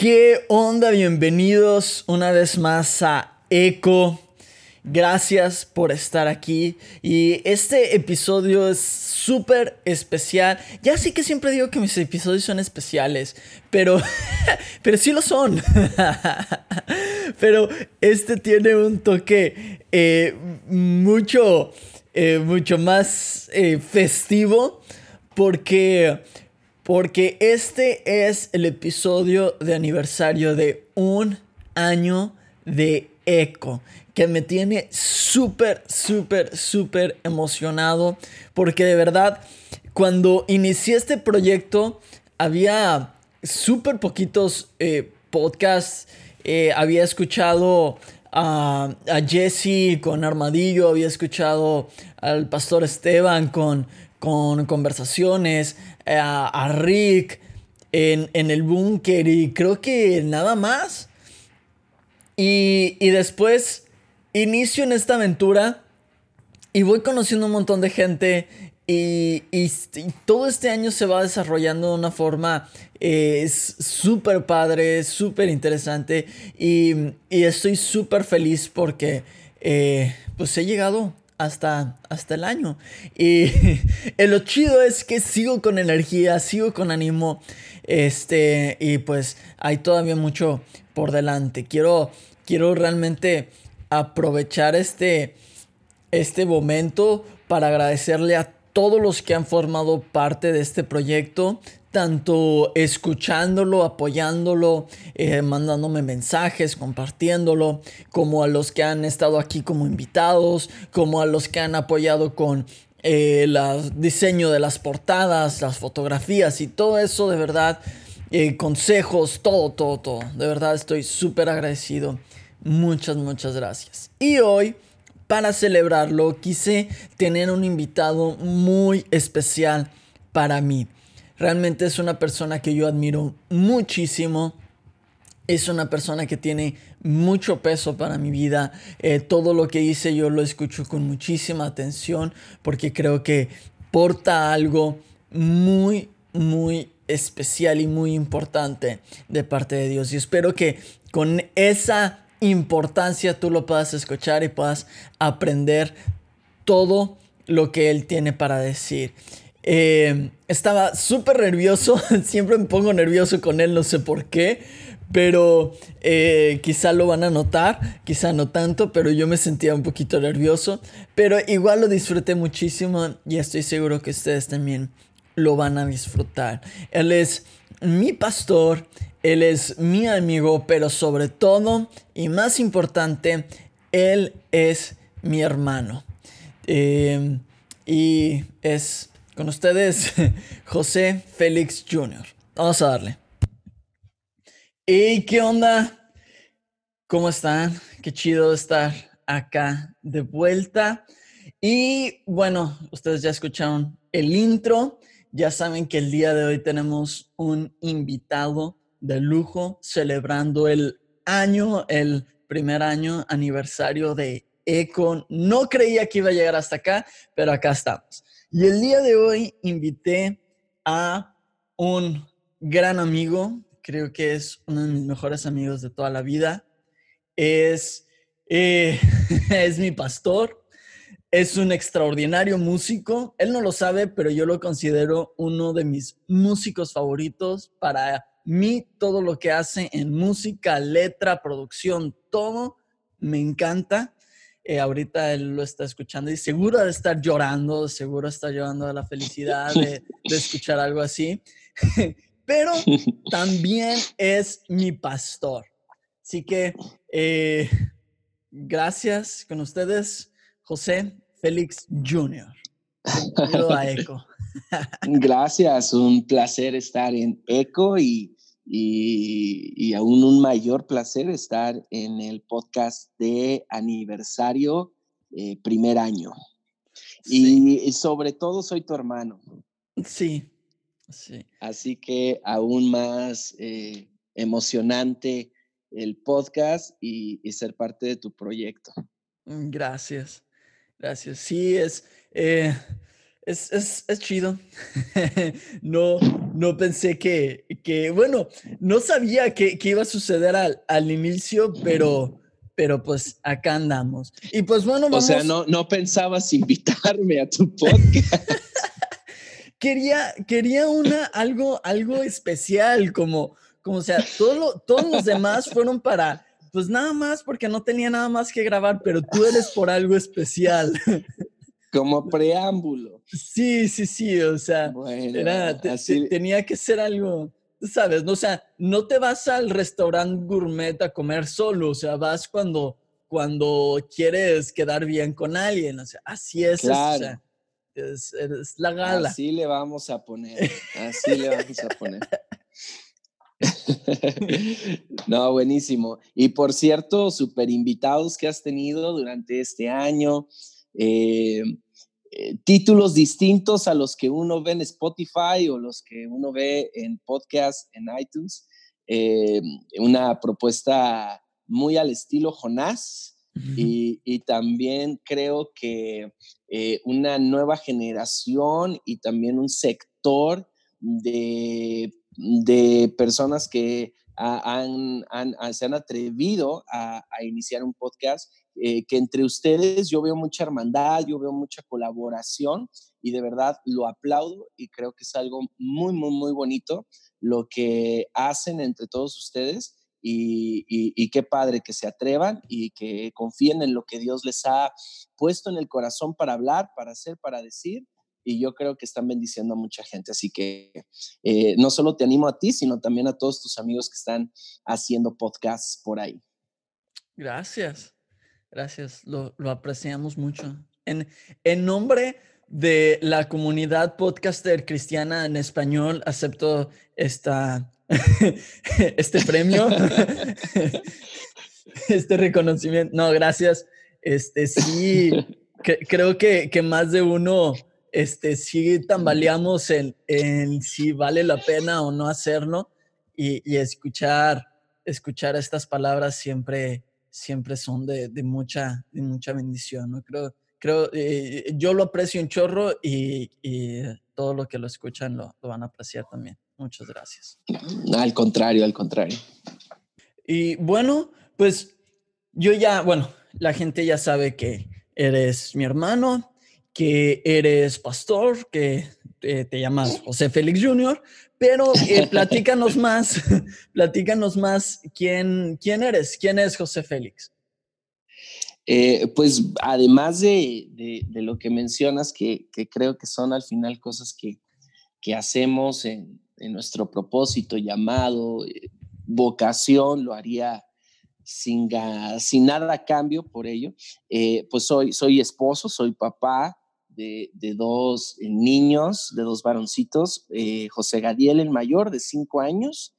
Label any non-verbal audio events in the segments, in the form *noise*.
¿Qué onda? Bienvenidos una vez más a Eco. Gracias por estar aquí. Y este episodio es súper especial. Ya sé que siempre digo que mis episodios son especiales, pero, *laughs* pero sí lo son. *laughs* pero este tiene un toque eh, mucho, eh, mucho más eh, festivo porque porque este es el episodio de aniversario de un año de Eco, que me tiene súper, súper, súper emocionado, porque de verdad, cuando inicié este proyecto, había súper poquitos eh, podcasts, eh, había escuchado a, a Jesse con Armadillo, había escuchado al pastor Esteban con, con conversaciones, a, a Rick en, en el búnker y creo que nada más. Y, y después inicio en esta aventura y voy conociendo un montón de gente y, y, y, todo este año se va desarrollando de una forma eh, súper padre, súper interesante y, y, estoy súper feliz porque eh, pues he llegado hasta, hasta el año. Y *laughs* lo chido es que sigo con energía, sigo con ánimo. Este, y pues hay todavía mucho por delante. Quiero, quiero realmente aprovechar este, este momento para agradecerle a todos los que han formado parte de este proyecto, tanto escuchándolo, apoyándolo, eh, mandándome mensajes, compartiéndolo, como a los que han estado aquí como invitados, como a los que han apoyado con el eh, diseño de las portadas, las fotografías y todo eso, de verdad, eh, consejos, todo, todo, todo. De verdad estoy súper agradecido. Muchas, muchas gracias. Y hoy, para celebrarlo, quise tener un invitado muy especial para mí. Realmente es una persona que yo admiro muchísimo. Es una persona que tiene mucho peso para mi vida. Eh, todo lo que hice yo lo escucho con muchísima atención porque creo que porta algo muy, muy especial y muy importante de parte de Dios. Y espero que con esa importancia tú lo puedas escuchar y puedas aprender todo lo que Él tiene para decir. Eh, estaba súper nervioso, *laughs* siempre me pongo nervioso con él, no sé por qué, pero eh, quizá lo van a notar, quizá no tanto, pero yo me sentía un poquito nervioso, pero igual lo disfruté muchísimo y estoy seguro que ustedes también lo van a disfrutar. Él es mi pastor, él es mi amigo, pero sobre todo y más importante, él es mi hermano. Eh, y es con ustedes, *laughs* José Félix Jr. Vamos a darle. ¿Y qué onda? ¿Cómo están? Qué chido estar acá de vuelta. Y bueno, ustedes ya escucharon el intro. Ya saben que el día de hoy tenemos un invitado de lujo celebrando el año, el primer año aniversario de Econ. No creía que iba a llegar hasta acá, pero acá estamos. Y el día de hoy invité a un gran amigo, creo que es uno de mis mejores amigos de toda la vida. Es, eh, *laughs* es mi pastor, es un extraordinario músico. Él no lo sabe, pero yo lo considero uno de mis músicos favoritos. Para mí, todo lo que hace en música, letra, producción, todo me encanta. Eh, ahorita él lo está escuchando y seguro de estar llorando, seguro está llorando de la felicidad de, escuchar algo así. *laughs* Pero también es mi pastor. Así que eh, gracias con ustedes, José Félix Jr. A. *laughs* Gracias, un placer estar en ECO y, y, aún un mayor placer estar en el podcast de aniversario eh, primer año. Y, sobre todo soy tu hermano. Sí, sí. Así que aún más eh, emocionante el podcast y, ser parte de tu proyecto. Mm, gracias, gracias. Sí, es, eh, es, es, es, chido. *laughs* no, no pensé que, que, bueno, no sabía que, que iba a suceder al, al, inicio, pero, pero pues acá andamos. Y pues bueno, vamos. O sea, no, no pensabas *laughs* invitarme a tu podcast. *laughs* quería, quería una, algo, algo especial, como como o sea, todo todos los demás fueron para, pues nada más porque no tenía nada más que grabar, pero tú eres por algo especial. Como preámbulo. Sí, sí, sí, o sea, tenía que ser algo, ¿sabes? No, o sea, no te vas al restaurante gourmet a comer solo, o sea, vas cuando, cuando quieres quedar bien con alguien, o sea, así es, o sea, es, es la gala. Así le vamos a poner, así le vamos a poner. *laughs* no, buenísimo. Y por cierto, super invitados que has tenido durante este año, eh, eh, títulos distintos a los que uno ve en Spotify o los que uno ve en podcast en iTunes. Eh, una propuesta muy al estilo Jonás. Y, y, también creo que una nueva generación y también un sector de de personas que han, se han atrevido a, iniciar un podcast, eh, que entre ustedes yo veo mucha hermandad, yo veo mucha colaboración y de verdad lo aplaudo y creo que es algo muy, muy, muy bonito lo que hacen entre todos ustedes. Y, y, qué padre que se atrevan y que confíen en lo que Dios les ha puesto en el corazón para hablar, para hacer, para decir y yo creo que están bendiciendo a mucha gente. Así que eh, no solo te animo a ti, sino también a todos tus amigos que están haciendo podcasts por ahí. Gracias, gracias, lo, lo apreciamos mucho. En, en nombre de la comunidad podcaster cristiana en español, acepto esta, *laughs* este premio, *laughs* este reconocimiento. No, gracias. Este sí, creo que, que más de uno este, sí tambaleamos en, en si vale la pena o no hacerlo y, escuchar, escuchar estas palabras siempre, siempre son de, de mucha, de mucha bendición, ¿no? Creo, creo eh, yo lo aprecio un chorro y, y todo lo que lo escuchan lo, lo, van a apreciar también. Muchas gracias. Al contrario, al contrario. Y bueno, pues yo ya, bueno, la gente ya sabe que eres mi hermano, que eres pastor, que te, llamas José Félix Jr., pero eh, platícanos más, *laughs* platícanos más quién, quién eres, quién es José Félix. Eh, pues además de, de, lo que mencionas, que, que, creo que son al final cosas que, que hacemos en, en, nuestro propósito, llamado, eh, vocación, lo haría sin, sin nada a cambio por ello. pues soy, soy esposo, soy papá, de, dos eh, niños, de dos varoncitos, eh, José Gadiel el mayor de cinco años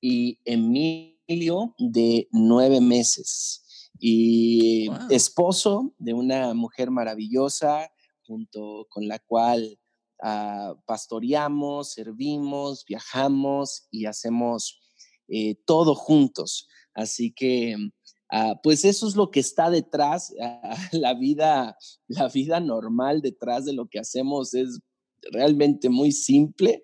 y Emilio de nueve meses. Y esposo de una mujer maravillosa junto con la cual ah, pastoreamos, servimos, viajamos y hacemos eh, todo juntos. Así que Ah, pues eso es lo que está detrás, ah, *laughs* la, vida, la vida normal detrás de lo que hacemos es realmente muy simple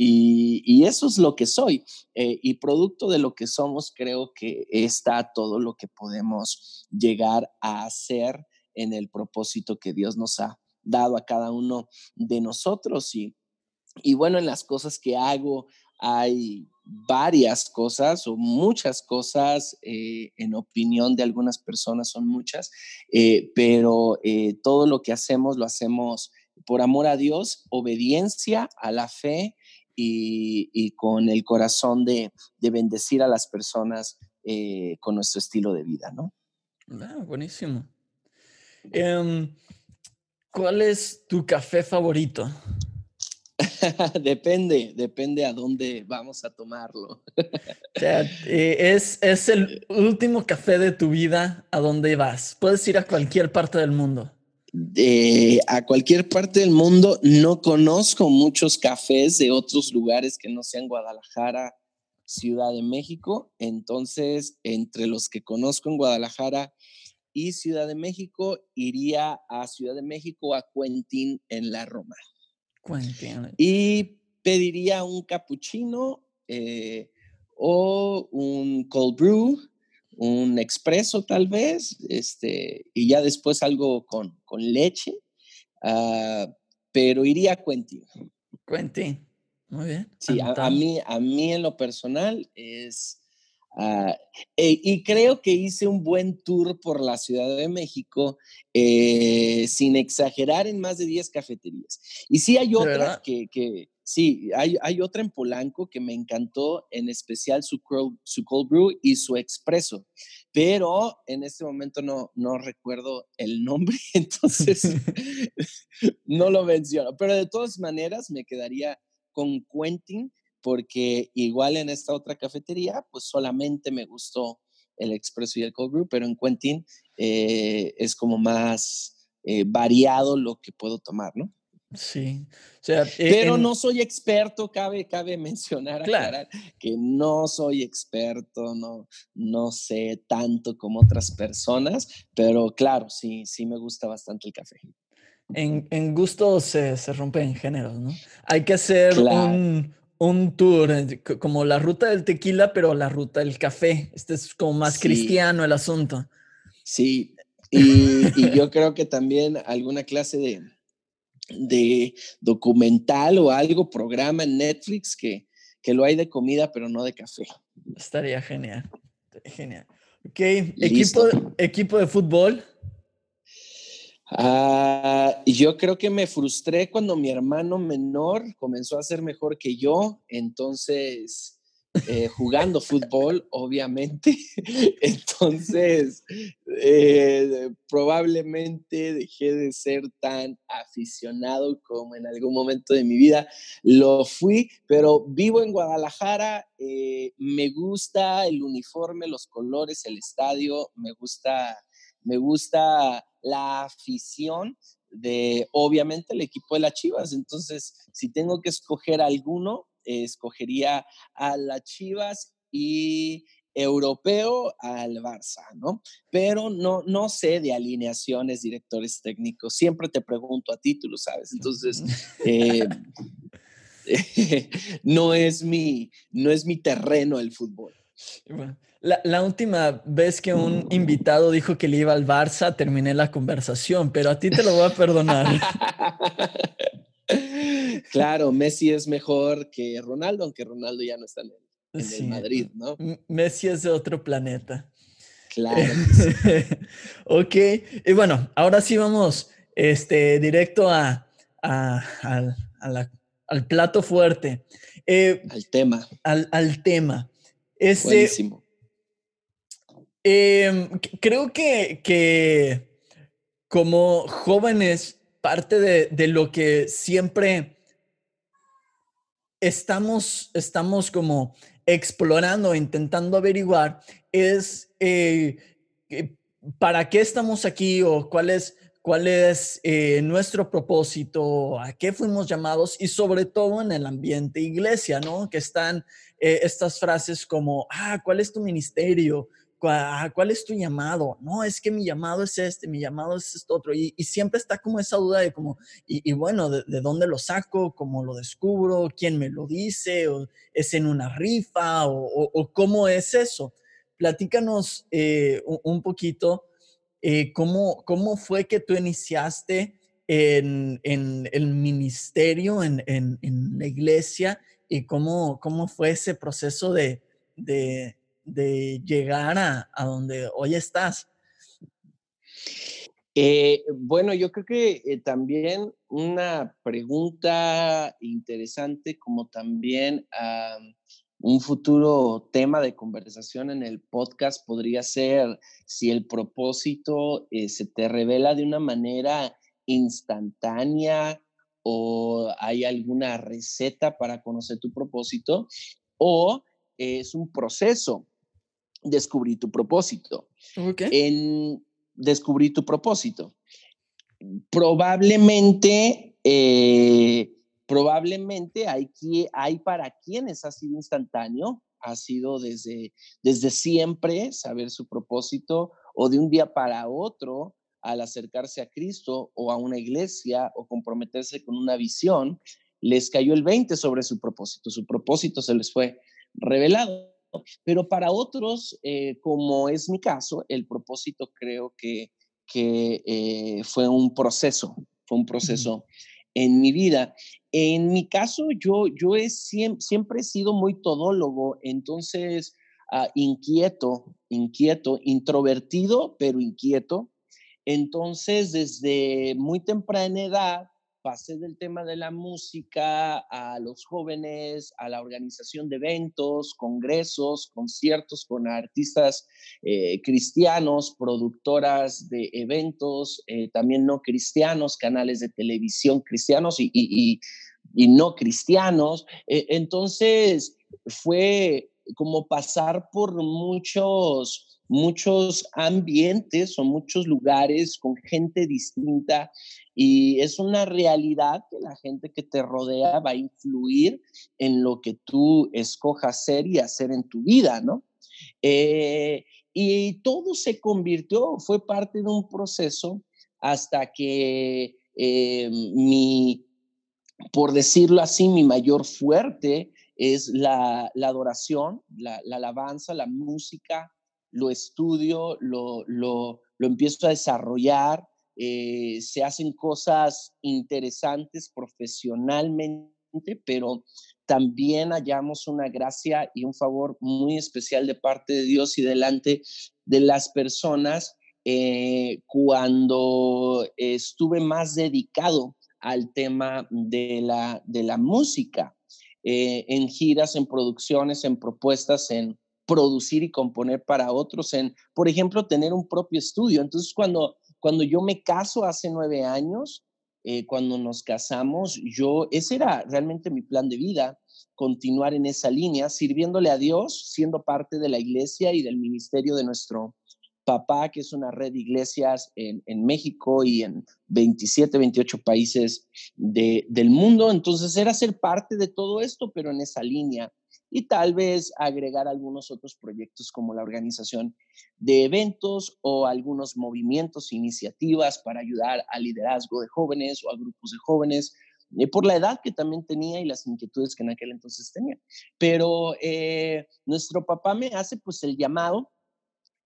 y, eso es lo que soy. Eh, y producto de lo que somos, creo que está todo lo que podemos llegar a hacer en el propósito que Dios nos ha dado a cada uno de nosotros. Y, y bueno, en las cosas que hago hay varias cosas o muchas cosas, eh, en opinión de algunas personas son muchas, eh, pero eh, todo lo que hacemos lo hacemos por amor a Dios, obediencia a la fe y, con el corazón de, bendecir a las personas con nuestro estilo de vida, ¿no? Ah, buenísimo. Em, ¿Cuál es tu café favorito? *laughs* depende, depende a dónde vamos a tomarlo. o sea, eh, es, es el último café de tu vida, ¿a dónde vas? Puedes ir a cualquier parte del mundo. a cualquier parte del mundo, no conozco muchos cafés de otros lugares que no sean Guadalajara, Ciudad de México. Entonces, entre los que conozco en Guadalajara y Ciudad de México, iría a Ciudad de México a Quentin en la Roma. Y pediría un cappuccino eh, o un cold brew, un expreso tal vez, este, y ya después algo con, leche, ah, pero iría a Quentin. Quentin, muy bien. Sí, a, mí, a mí en lo personal es Eh, y creo que hice un buen tour por la Ciudad de México, eh, sin exagerar, en más de 10 cafeterías. Y sí hay otra que, que, sí, hay, hay, otra en Polanco que me encantó, en especial su, su cold brew y su expreso, pero en este momento no, no recuerdo el nombre, *laughs* entonces *laughs* no lo menciono. Pero de todas maneras me quedaría con Quentin porque igual en esta otra cafetería, pues solamente me gustó el expreso y el cold brew, pero en Quentin eh, es como más eh, variado lo que puedo tomar, ¿no? Sí, o sea, e, pero no soy experto, cabe, cabe mencionar, aclarar, que no soy experto, no, no sé tanto como otras personas, pero claro, sí, sí me gusta bastante el café. En, en gusto se, se rompen géneros, ¿no? Hay que hacer un, un tour, eh, como la ruta del tequila, pero la ruta del café. Este es como más cristiano el asunto. Sí, *laughs* y, yo creo que también alguna clase de, de documental o algo, programa en Netflix que, que lo hay de comida, pero no de café. Estaría genial. Genial. Ok, equipo, equipo de fútbol. Ah, yo creo que me frustré cuando mi hermano menor comenzó a ser mejor que yo, entonces eh, jugando fútbol, obviamente, *laughs* entonces eh, probablemente dejé de ser tan aficionado como en algún momento de mi vida lo fui, pero vivo en Guadalajara, eh, me gusta el uniforme, los colores, el estadio, me gusta, me gusta la afición de, obviamente, el equipo de las Chivas. Entonces, si tengo que escoger alguno, escogería a las Chivas y europeo al Barça, ¿no? Pero no, no sé de alineaciones, directores técnicos. Siempre te pregunto a ti, tú lo sabes. Entonces, eh, *laughs* *laughs* no, es mi, no es mi terreno el fútbol. La, última vez que un invitado dijo que le iba al Barça, terminé la conversación, pero a ti te lo voy a perdonar. *laughs* claro, Messi es mejor que Ronaldo, aunque Ronaldo ya no está en el, Madrid, ¿no? Messi es de otro planeta. Claro. *laughs* ok, y bueno, ahora sí vamos este, directo a, al plato fuerte. Eh, al tema. Al, al tema. Este, Buenísimo. Em, creo que, que, como jóvenes, parte de, lo que siempre estamos, estamos como explorando, intentando averiguar, es eh, para qué estamos aquí o cuál es, cuál es eh, nuestro propósito, a qué fuimos llamados y sobre todo en el ambiente iglesia, ¿no? Que están eh, estas frases como, ah, ¿cuál es tu ministerio? ¿Cuál es tu llamado? No, es que mi llamado es este, mi llamado es este otro. Y, siempre está como esa duda de como, y, bueno, de, dónde lo saco? ¿Cómo lo descubro? ¿Quién me lo dice? ¿O ¿Es en una rifa? ¿O, cómo es eso? Platícanos eh, un, poquito eh, ¿cómo, cómo fue que tú iniciaste en, el ministerio, en, la iglesia, y cómo, cómo fue ese proceso de llegar a, donde hoy estás? Eh, bueno, yo creo que eh, también una pregunta interesante como también un futuro tema de conversación en el podcast podría ser si el propósito eh, se te revela de una manera instantánea o hay alguna receta para conocer tu propósito o es un proceso descubrir tu propósito. En descubrir tu propósito. Probablemente, eh, probablemente hay, hay para quienes ha sido instantáneo, ha sido desde, desde siempre saber su propósito o de un día para otro al acercarse a Cristo o a una iglesia o comprometerse con una visión, les cayó el 20 sobre su propósito. Su propósito se les fue revelado. Pero para otros, eh, como es mi caso, el propósito creo que, que eh, fue un proceso, fue un proceso en mi vida. En mi caso, yo, yo he, siempre, he sido muy todólogo, entonces ah, inquieto, inquieto, introvertido, pero inquieto. Entonces, desde muy temprana edad, pasé del tema de la música a los jóvenes, a la organización de eventos, congresos, conciertos con artistas eh, cristianos, productoras de eventos, eh, también no cristianos, canales de televisión cristianos y, no cristianos. Eh, entonces, fue como pasar por muchos muchos ambientes o muchos lugares con gente distinta y es una realidad que la gente que te rodea va a influir en lo que tú escojas ser y hacer en tu vida, ¿no? Eh, y todo se convirtió, fue parte de un proceso hasta que eh, mi, por decirlo así, mi mayor fuerte es la, adoración, la, la alabanza, la música, lo estudio, lo, lo, empiezo a desarrollar, eh, se hacen cosas interesantes profesionalmente, pero también hallamos una gracia y un favor muy especial de parte de Dios y delante de las personas eh, cuando estuve más dedicado al tema de la, de la música, eh, en giras, en producciones, en propuestas, en, producir y componer para otros, en, por ejemplo, tener un propio estudio. Entonces, cuando, cuando yo me caso hace nueve años, eh, cuando nos casamos, yo, ese era realmente mi plan de vida, continuar en esa línea, sirviéndole a Dios, siendo parte de la iglesia y del ministerio de nuestro papá, que es una red de iglesias en, en México y en 27, 28 países de, del mundo. Entonces era ser parte de todo esto, pero en esa línea y tal vez agregar algunos otros proyectos como la organización de eventos o algunos movimientos, iniciativas para ayudar al liderazgo de jóvenes o a grupos de jóvenes, eh, por la edad que también tenía y las inquietudes que en aquel entonces tenía. Pero eh, nuestro papá me hace pues el llamado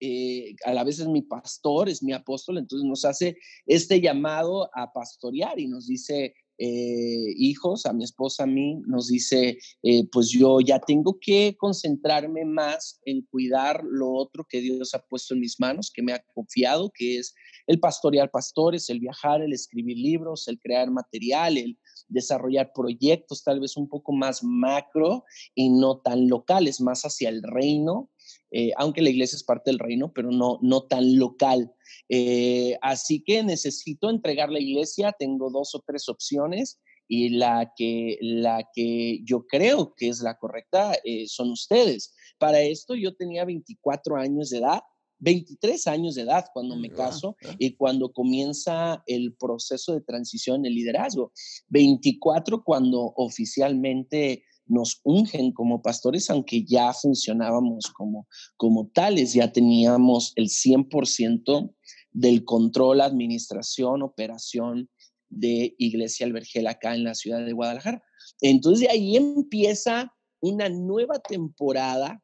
eh, a la vez es mi pastor, es mi apóstol, entonces nos hace este llamado a pastorear y nos dice, eh, hijos, a mi esposa, a mí, nos dice, eh, pues yo ya tengo que concentrarme más en cuidar lo otro que Dios ha puesto en mis manos, que me ha confiado, que es el pastorear pastores, el viajar, el escribir libros, el crear material, el desarrollar proyectos tal vez un poco más macro y no tan locales, más hacia el reino, eh, aunque la iglesia es parte del reino, pero no, no tan local. Eh, así que necesito entregar la iglesia, tengo dos o tres opciones y la que, la que yo creo que es la correcta eh, son ustedes. Para esto yo tenía 24 años de edad. 23 años de edad cuando me caso y cuando comienza el proceso de transición el liderazgo. 24 cuando oficialmente nos ungen como pastores, aunque ya funcionábamos como, como tales, ya teníamos el 100% del control, administración, operación de Iglesia Albergel acá en la ciudad de Guadalajara. Entonces de ahí empieza una nueva temporada,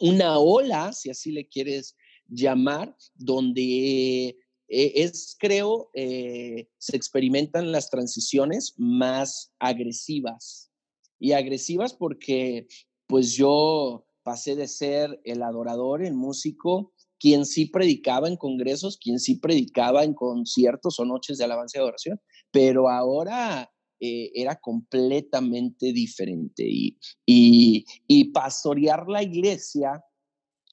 una ola, si así le quieres llamar, donde eh, es, creo, eh, se experimentan las transiciones más agresivas y agresivas porque pues yo pasé de ser el adorador, el músico, quien sí predicaba en congresos, quien sí predicaba en conciertos o noches de alabanza y adoración, pero ahora eh, era completamente diferente y, y, y pastorear la iglesia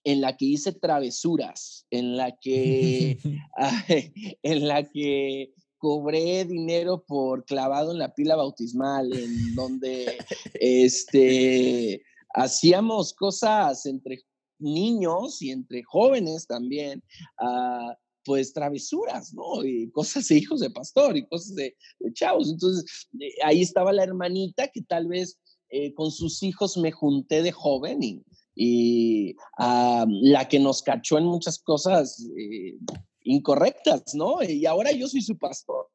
en la que hice travesuras, en la que, *laughs* *laughs* en la que cobré dinero por clavado en la pila bautismal, en donde *laughs* este, hacíamos cosas entre niños y entre jóvenes también, uh, pues travesuras, ¿no? Y cosas de hijos de pastor y cosas de, chavos. Entonces, eh, ahí estaba la hermanita que tal vez eh, con sus hijos me junté de joven y, y uh, la que nos cachó en muchas cosas eh, incorrectas, ¿no? Y ahora yo soy su pastor.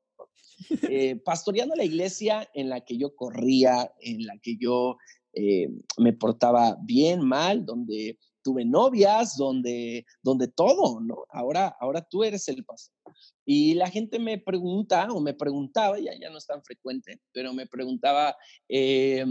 Eh, pastoreando la iglesia en la que yo corría, en la que yo eh, me portaba bien, mal, donde tuve novias, donde, donde todo, ¿no? Ahora, ahora tú eres el pastor. Y la gente me pregunta o me preguntaba, ya, ya no es tan frecuente, pero me preguntaba eh,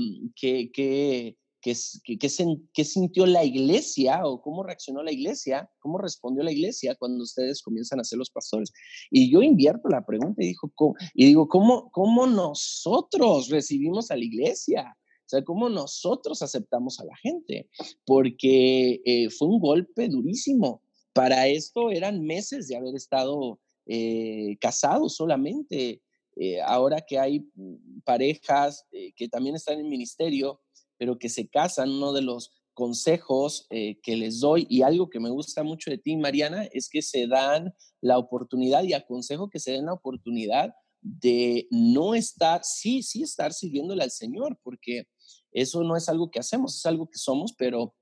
qué, qué, qué, sintió la iglesia o cómo reaccionó la iglesia, cómo respondió la iglesia cuando ustedes comienzan a ser los pastores. Y yo invierto la pregunta y, dijo, y digo, ¿cómo, ¿cómo nosotros recibimos a la iglesia? O sea, cómo nosotros aceptamos a la gente, porque eh, fue un golpe durísimo. Para esto eran meses de haber estado eh, casados solamente. Eh, ahora que hay mm, parejas que también están en ministerio, pero que se casan, uno de los consejos que les doy y algo que me gusta mucho de ti, Mariana, es que se dan la oportunidad y aconsejo que se den la oportunidad de no estar, sí, sí estar sirviéndole al Señor, porque eso no es algo que hacemos, es algo que somos, pero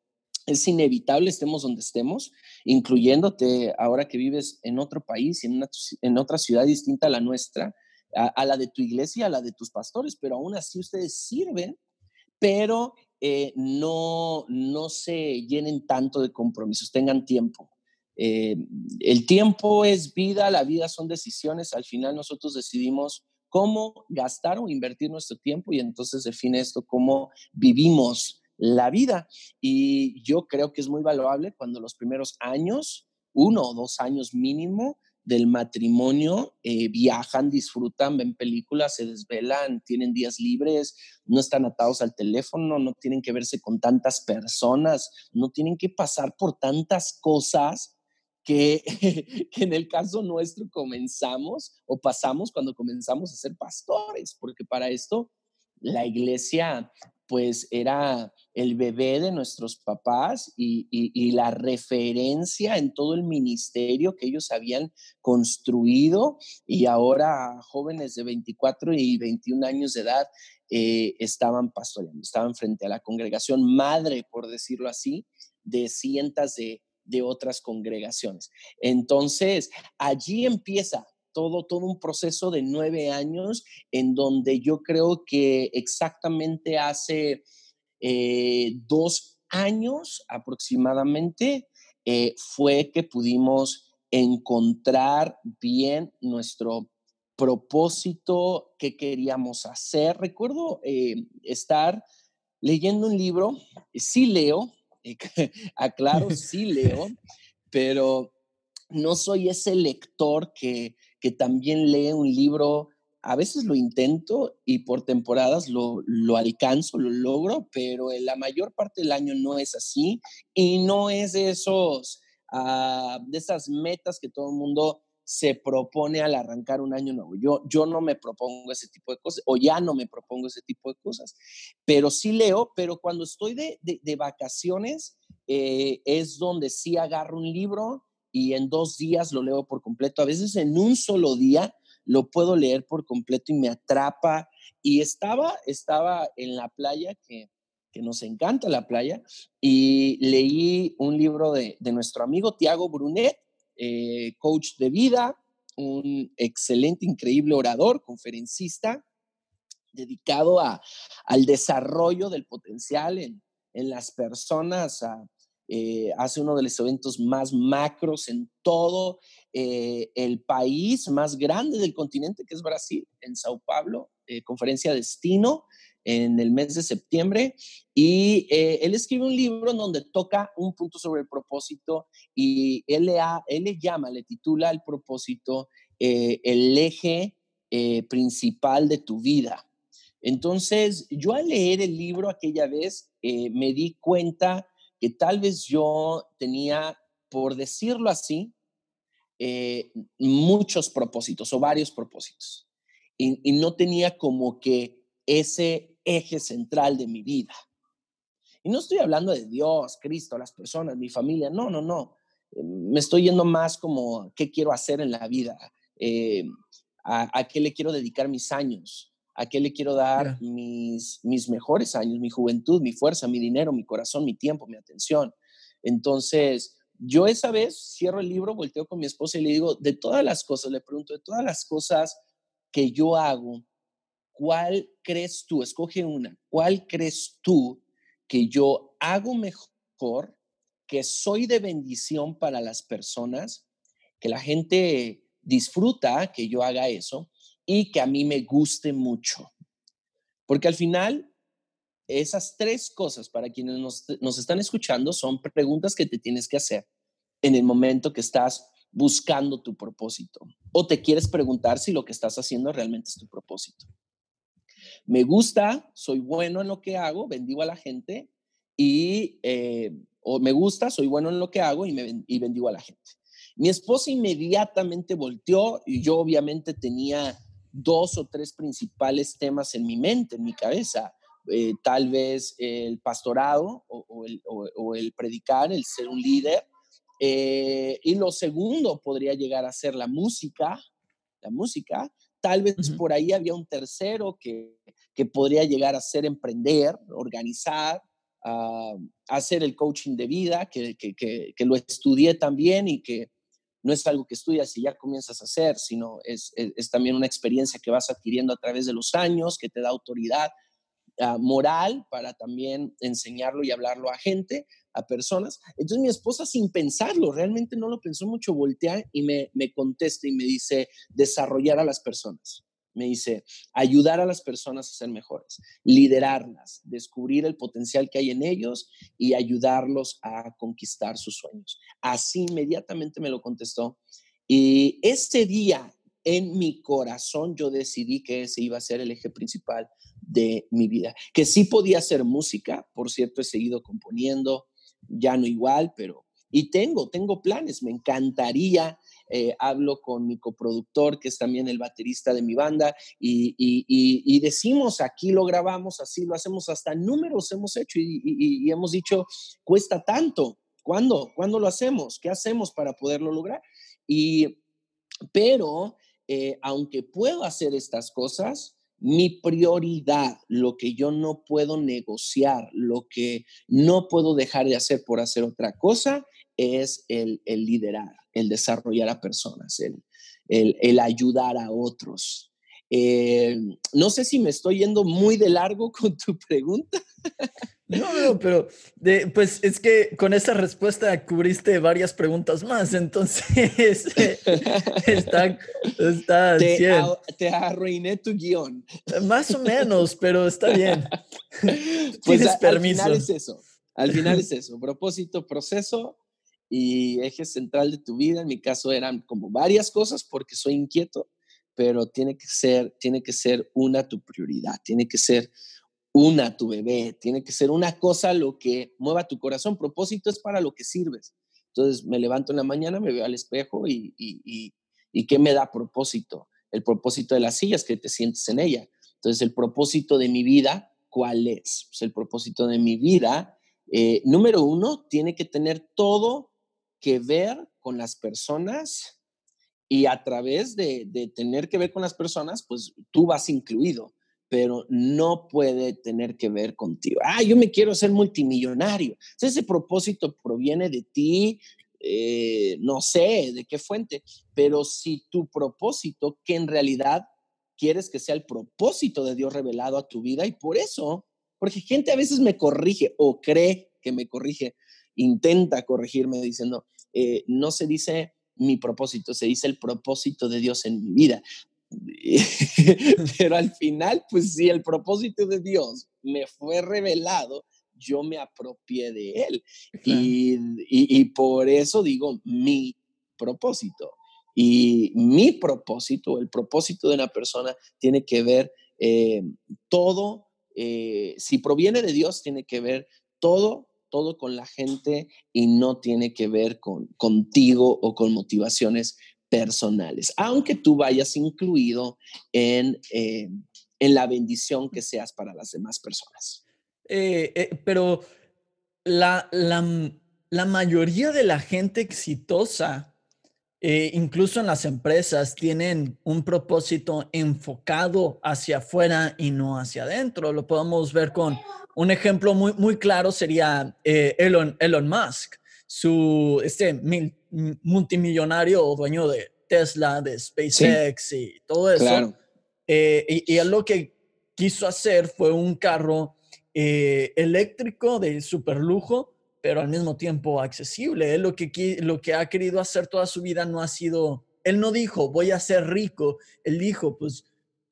es inevitable estemos donde estemos, incluyéndote ahora que vives en otro país, en, en otra ciudad distinta a la nuestra, a, la de tu iglesia, a la de tus pastores, pero aún así ustedes sirven, pero eh, no, no se llenen tanto de compromisos, tengan tiempo. Eh, el tiempo es vida, la vida son decisiones, al final nosotros decidimos cómo gastar o invertir nuestro tiempo y entonces define esto cómo vivimos la vida. Y yo creo que es muy valuable cuando los primeros años, uno o dos años mínimo del matrimonio, eh, viajan, disfrutan, ven películas, se desvelan, tienen días libres, no están atados al teléfono, no tienen que verse con tantas personas, no tienen que pasar por tantas cosas que, *laughs* que, en el caso nuestro comenzamos o pasamos cuando comenzamos a ser pastores, porque para esto la iglesia pues era el bebé de nuestros papás y, la referencia en todo el ministerio que ellos habían construido y ahora jóvenes de 24 y 21 años de edad eh, estaban pastoreando, estaban frente a la congregación madre, por decirlo así, de cientos de otras congregaciones. Entonces, allí empieza todo, todo un proceso de nueve años en donde yo creo que exactamente hace eh, dos años aproximadamente eh, fue que pudimos encontrar bien nuestro propósito que queríamos hacer. Recuerdo eh, estar leyendo un libro, sí leo, *laughs* aclaro, sí leo, *laughs* pero no soy ese lector que, que también lee un libro a veces lo intento y por temporadas lo, lo, alcanzo, lo logro, pero en la mayor parte del año no es así y no es de esos, ah, de esas metas que todo el mundo se propone al arrancar un año nuevo. Yo, yo no me propongo ese tipo de cosas, o ya no me propongo ese tipo de cosas, pero sí leo, pero cuando estoy de, de, vacaciones eh, es donde sí agarro un libro y en dos días lo leo por completo. A veces en un solo día lo puedo leer por completo y me atrapa. Y estaba, estaba en la playa, que, que nos encanta la playa, y leí un libro de, de nuestro amigo Tiago Brunet, eh, coach de vida, un excelente, increíble orador, conferencista, dedicado a, al desarrollo del potencial en, en las personas, eh, hace uno de los eventos más macros en todo eh, el país más grande del continente, que es Brasil, en Sao Paulo, conferencia Destino, en el mes de septiembre y eh, él escribe un libro en donde toca un punto sobre el propósito y él le, él le llama, le titula el propósito eh, el eje eh, principal de tu vida. Entonces, yo al leer el libro aquella vez me di cuenta que tal vez yo tenía, por decirlo así, eh, muchos propósitos o varios propósitos y, no tenía como que ese eje central de mi vida. Y no estoy hablando de Dios, Cristo, las personas, mi familia, no, no, no. Me estoy yendo más como qué quiero hacer en la vida, eh, a, qué le quiero dedicar mis años, a qué le quiero dar mis, mis mejores años, mi juventud, mi fuerza, mi dinero, mi corazón, mi tiempo, mi atención. Entonces, yo esa vez cierro el libro, volteo con mi esposa y le digo, de todas las cosas, le pregunto, de todas las cosas que yo hago, ¿cuál crees tú? Escoge una. ¿Cuál crees tú que yo hago mejor, que soy de bendición para las personas, que la gente disfruta que yo haga eso y que a mí me guste mucho? Porque al final esas tres cosas para quienes nos, están escuchando son preguntas que te tienes que hacer en el momento que estás buscando tu propósito o te quieres preguntar si lo que estás haciendo realmente es tu propósito. Me gusta, soy bueno en lo que hago, bendigo a la gente y, eh, o me gusta, soy bueno en lo que hago y, me, y bendigo a la gente. Mi esposa inmediatamente volteó y yo obviamente tenía dos o tres principales temas en mi mente, en mi cabeza. Eh, tal vez el pastorado o, el, predicar, el ser un líder. Eh, y lo segundo podría llegar a ser la música, la música. Tal vez por ahí había un tercero que, que podría llegar a ser emprender, organizar, uh, hacer el coaching de vida, que, que, que, lo estudié también y que no es algo que estudias y ya comienzas a hacer, sino es, también una experiencia que vas adquiriendo a través de los años, que te da autoridad Ah, moral para también enseñarlo y hablarlo a gente, a personas. Entonces mi esposa sin pensarlo, realmente no lo pensó mucho, voltea y me contesta y me dice, desarrollar a las personas. Me dice, ayudar a las personas a ser mejores, liderarlas, descubrir el potencial que hay en ellos y ayudarlos a conquistar sus sueños. Así inmediatamente me lo contestó. Y ese día en mi corazón yo decidí que ese iba a ser el eje principal de mi vida. Que sí podía hacer música, por cierto, he seguido componiendo, ya no igual, pero... Y tengo, tengo planes, me encantaría, eh, hablo con mi coproductor, que es también el baterista de mi banda, y, y, decimos, aquí lo grabamos, así lo hacemos, hasta números hemos hecho y, hemos dicho, cuesta tanto, ¿cuándo? ¿Cuándo lo hacemos? ¿Qué hacemos para poderlo lograr? Y, pero eh, aunque puedo hacer estas cosas, mi prioridad, lo que yo no puedo negociar, lo que no puedo dejar de hacer por hacer otra cosa, es el, liderar, el desarrollar a personas, el ayudar a otros. Eh, no sé si me estoy yendo muy de largo *laughs* con tu pregunta. No, no, pero pues es que con esa respuesta cubriste varias preguntas más, entonces *laughs* está, está te, te, arruiné tu guion. Más o menos, pero está bien. Pues Tienes permiso. Al final es eso. Al final es eso. Propósito, proceso y eje central de tu vida. En mi caso eran como varias cosas porque soy inquieto pero tiene que ser, tiene que ser una tu prioridad, tiene que ser una tu bebé, tiene que ser una cosa lo que mueva tu corazón. Propósito es para lo que sirves. Entonces me levanto en la mañana, me veo al espejo y, y, y, ¿qué me da propósito? El propósito de las sillas, que te sientes en ella. Entonces el propósito de mi vida, ¿cuál es? Pues el propósito de mi vida, eh, número uno, tiene que tener todo que ver con las personas y a través de, tener que ver con las personas, pues tú vas incluido, pero no puede tener que ver contigo. Ah, yo me quiero ser multimillonario. ese propósito proviene de ti, eh, no sé de qué fuente, pero si tu propósito, que en realidad quieres que sea el propósito de Dios revelado a tu vida, y por eso, porque gente a veces me corrige o cree que me corrige, intenta corregirme diciendo, eh, no se dice mi propósito, se dice el propósito de Dios en mi vida. *laughs* Pero al final, pues si el propósito de Dios me fue revelado, yo me apropié de él. Y, y, por eso digo mi propósito. Y mi propósito, el propósito de una persona, tiene que ver eh, todo, eh, si proviene de Dios, tiene que ver todo todo con la gente y no tiene que ver con contigo o con motivaciones personales, aunque tú vayas incluido en, eh, en la bendición que seas para las demás personas. Eh, pero la, la, la mayoría de la gente exitosa eh, incluso en las empresas tienen un propósito enfocado hacia afuera y no hacia adentro. Lo podemos ver con un ejemplo muy, muy claro sería eh, Elon, Elon Musk, su este multimillonario o dueño de Tesla, de SpaceX y todo eso. Eh, y, y, él lo que quiso hacer fue un carro eléctrico de super lujo pero al mismo tiempo accesible. Él lo que, lo que ha querido hacer toda su vida no ha sido, él no dijo, voy a ser rico, él dijo, pues,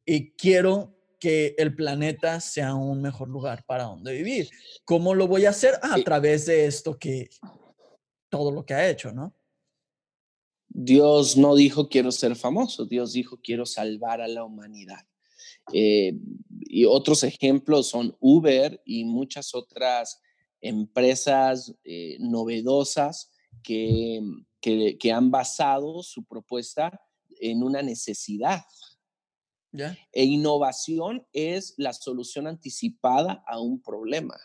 y quiero que el planeta sea un mejor lugar para donde vivir. ¿Cómo lo voy a hacer? Ah, a través de esto que, todo lo que ha hecho, ¿no? Dios no dijo quiero ser famoso, Dios dijo quiero salvar a la humanidad. Eh, y otros ejemplos son Uber y muchas otras empresas eh, novedosas que, que, han basado su propuesta en una necesidad. E innovación es la solución anticipada a un problema.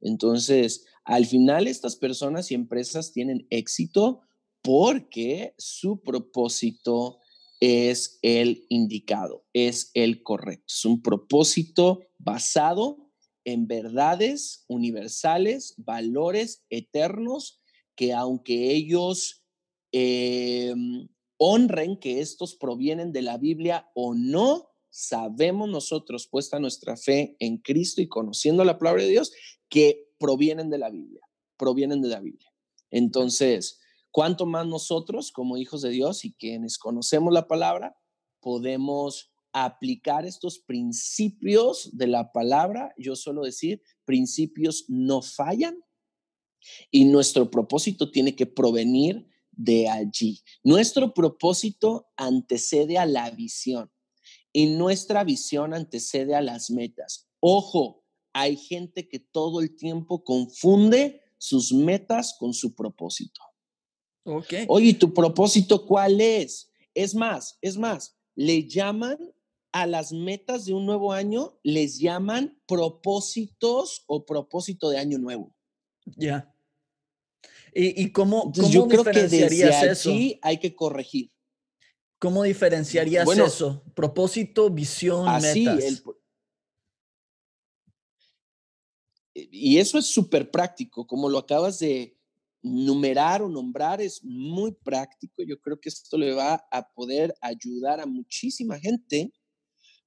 Entonces, al final estas personas y empresas tienen éxito porque su propósito es el indicado, es el correcto. Es un propósito basado en verdades universales, valores eternos, que aunque ellos em, honren que estos provienen de la Biblia o no, sabemos nosotros, puesta nuestra fe en Cristo y conociendo la palabra de Dios, que provienen de la Biblia, provienen de la Biblia. Entonces, ¿cuánto más nosotros como hijos de Dios y quienes conocemos la palabra podemos aplicar estos principios de la palabra, yo suelo decir, principios no fallan y nuestro propósito tiene que provenir de allí. Nuestro propósito antecede a la visión y nuestra visión antecede a las metas. Ojo, hay gente que todo el tiempo confunde sus metas con su propósito. Okay. Oye, ¿tu propósito cuál es? Es más, es más, le llaman a las metas de un nuevo año les llaman propósitos o propósito de año nuevo. Ya. ¿Y, cómo, yo creo que desde eso? hay que corregir. ¿Cómo diferenciarías eso? Propósito, visión, así, metas. y eso es súper práctico, como lo acabas de numerar o nombrar, es muy práctico. Yo creo que esto le va a poder ayudar a muchísima gente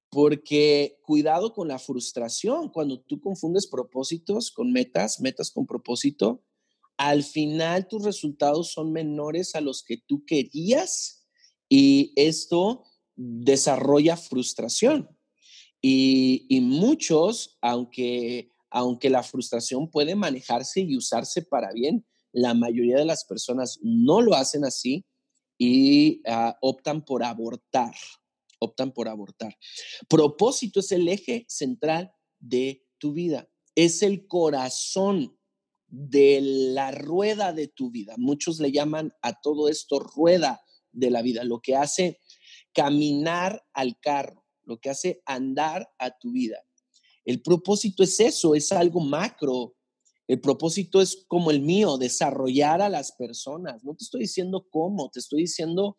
porque cuidado con la frustración, cuando tú confundes propósitos con metas, metas con propósito, al final tus resultados son menores a los que tú querías y esto desarrolla frustración. Y, muchos, aunque, aunque la frustración puede manejarse y usarse para bien, la mayoría de las personas no lo hacen así y ah, optan por abortar optan por abortar. Propósito es el eje central de tu vida, es el corazón de la rueda de tu vida. Muchos le llaman a todo esto rueda de la vida, lo que hace caminar al carro, lo que hace andar a tu vida. El propósito es eso, es algo macro. El propósito es como el mío, desarrollar a las personas. No te estoy diciendo cómo, te estoy diciendo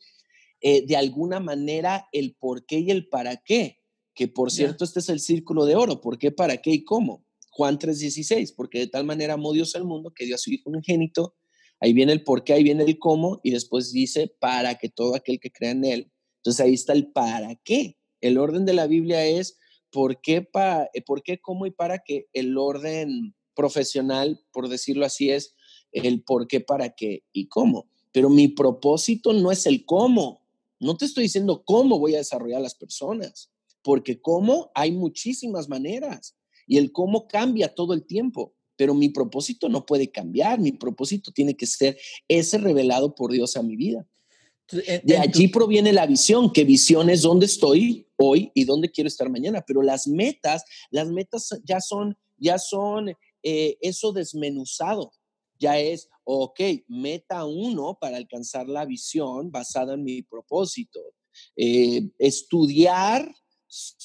eh, de alguna manera el por qué y el para qué. Que por cierto, este es el círculo de oro, por qué, para qué y cómo. Juan 3:16, porque de tal manera amó Dios al mundo que dio a su Hijo unigénito. Ahí viene el por qué, ahí viene el cómo, y después dice para que todo aquel que crea en Él. Entonces ahí está el para qué. El orden de la Biblia es por qué, pa, eh, por qué, cómo y para qué. El orden profesional, por decirlo así, es el por qué, para qué y cómo. Pero mi propósito no es el cómo, no te estoy diciendo cómo voy a desarrollar las personas, porque cómo hay muchísimas maneras y el cómo cambia todo el tiempo, pero mi propósito no puede cambiar, mi propósito tiene que ser ese revelado por Dios a mi vida. De allí proviene la visión, que visión es dónde estoy hoy y dónde quiero estar mañana, pero las metas, las metas ya son, ya son eh, eso desmenuzado. Ya es, ok, meta uno para alcanzar la visión basada en mi propósito. Eh, estudiar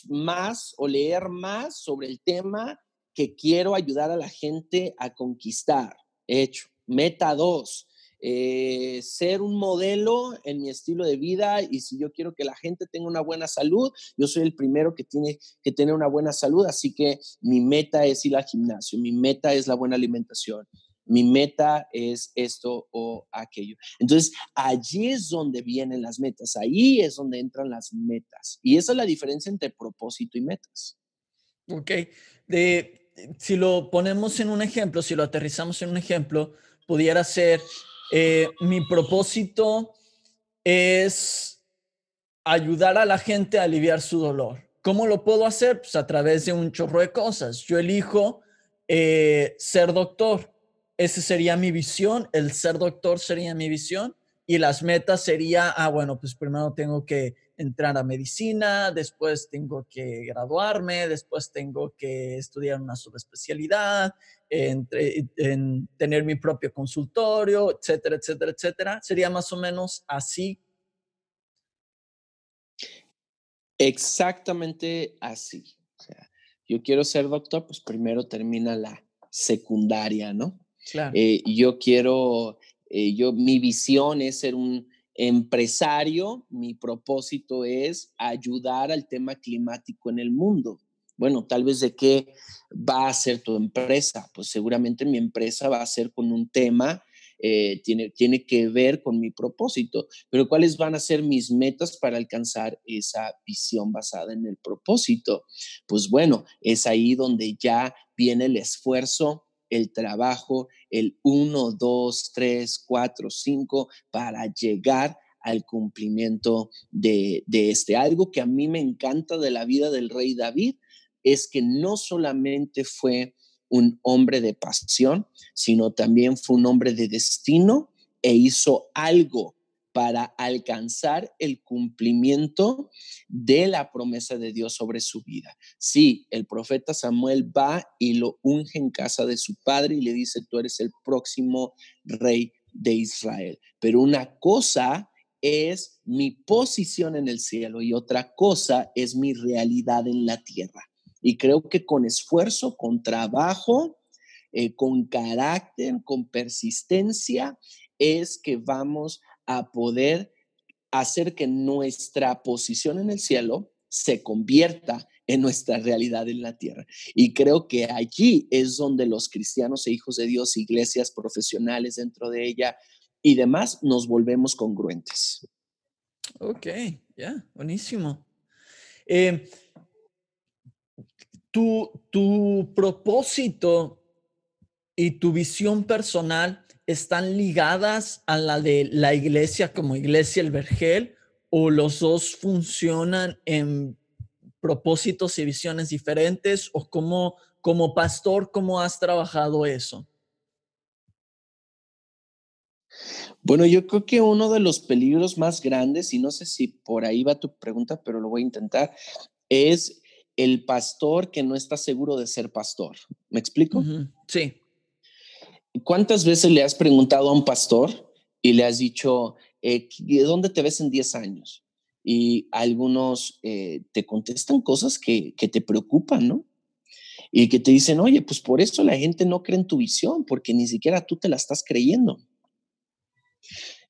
más o leer más sobre el tema que quiero ayudar a la gente a conquistar. Hecho. Meta dos, eh, ser un modelo en mi estilo de vida y si yo quiero que la gente tenga una buena salud, yo soy el primero que tiene que tener una buena salud, así que mi meta es ir al gimnasio, mi meta es la buena alimentación, mi meta es esto o aquello. Entonces, allí es donde vienen las metas, ahí es donde entran las metas. Y esa es la diferencia entre propósito y metas. Ok, si lo ponemos en un ejemplo, si lo aterrizamos en un ejemplo, pudiera ser, eh, mi propósito es ayudar a la gente a aliviar su dolor. ¿Cómo lo puedo hacer? Pues a través de un chorro de cosas. Yo elijo eh, ser doctor esa sería mi visión, el ser doctor sería mi visión y las metas sería, ah, bueno, pues primero tengo que entrar a medicina, después tengo que graduarme, después tengo que estudiar una subespecialidad, en tener mi propio consultorio, etcétera, etcétera, etcétera. Sería más o menos así. Exactamente así. O sea, yo quiero ser doctor, pues primero termina la secundaria, ¿no? Eh, yo quiero, eh, yo, mi visión es ser un empresario, mi propósito es ayudar al tema climático en el mundo. Bueno, tal vez de qué va a ser tu empresa. Pues seguramente mi empresa va a ser con un tema, eh, tiene, tiene que ver con mi propósito, pero ¿cuáles van a ser mis metas para alcanzar esa visión basada en el propósito? Pues bueno, es ahí donde ya viene el esfuerzo, el trabajo, el 1, 2, 3, 4, 5 para llegar al cumplimiento de, de, este. Algo que a mí me encanta de la vida del rey David es que no solamente fue un hombre de pasión, sino también fue un hombre de destino e hizo algo para alcanzar el cumplimiento de la promesa de Dios sobre su vida. Sí, el profeta Samuel va y lo unge en casa de su padre y le dice, tú eres el próximo rey de Israel. Pero una cosa es mi posición en el cielo y otra cosa es mi realidad en la tierra. Y creo que con esfuerzo, con trabajo, eh, con carácter, con persistencia, es que vamos a poder hacer que nuestra posición en el cielo se convierta en nuestra realidad en la tierra. Y creo que allí es donde los cristianos e hijos de Dios, iglesias profesionales dentro de ella y demás, nos volvemos congruentes. Ok, ya, buenísimo. Eh, tu, tu propósito y tu visión personal están ligadas a la de la iglesia como iglesia el Vergel o los dos funcionan en propósitos y visiones diferentes o como como pastor cómo has trabajado eso? Bueno, yo creo que uno de los peligros más grandes, y no sé si por ahí va tu pregunta, pero lo voy a intentar, es el pastor que no está seguro de ser pastor. ¿Me explico? Sí. ¿Cuántas veces le has preguntado a un pastor y le has dicho, eh, ¿dónde te ves en 10 años? Y algunos eh, te contestan cosas que, te preocupan, ¿no? Y que te dicen, oye, pues por eso la gente no cree en tu visión, porque ni siquiera tú te la estás creyendo.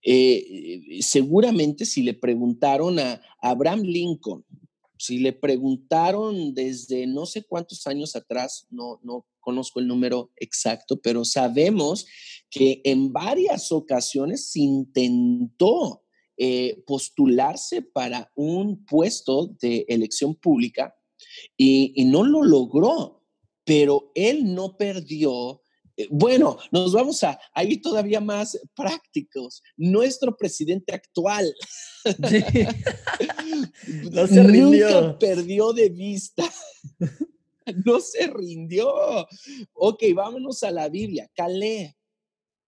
Eh, seguramente si le preguntaron a Abraham Lincoln, si le preguntaron desde no sé cuántos años atrás, no, no conozco el número exacto, pero sabemos que en varias ocasiones intentó eh, postularse para un puesto de elección pública y, no lo logró, pero él no perdió bueno, nos vamos a, ir todavía más prácticos. Nuestro presidente actual *laughs* no se rindió. Nunca perdió de vista. *laughs* no se rindió. Ok, vámonos a la Biblia. Caleb,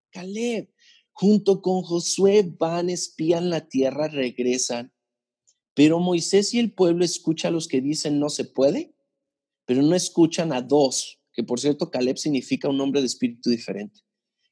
Caleb, junto con Josué van, espían la tierra, regresan. Pero Moisés y el pueblo escuchan a los que dicen no se puede, pero no escuchan a dos que por cierto Caleb significa un hombre de espíritu diferente,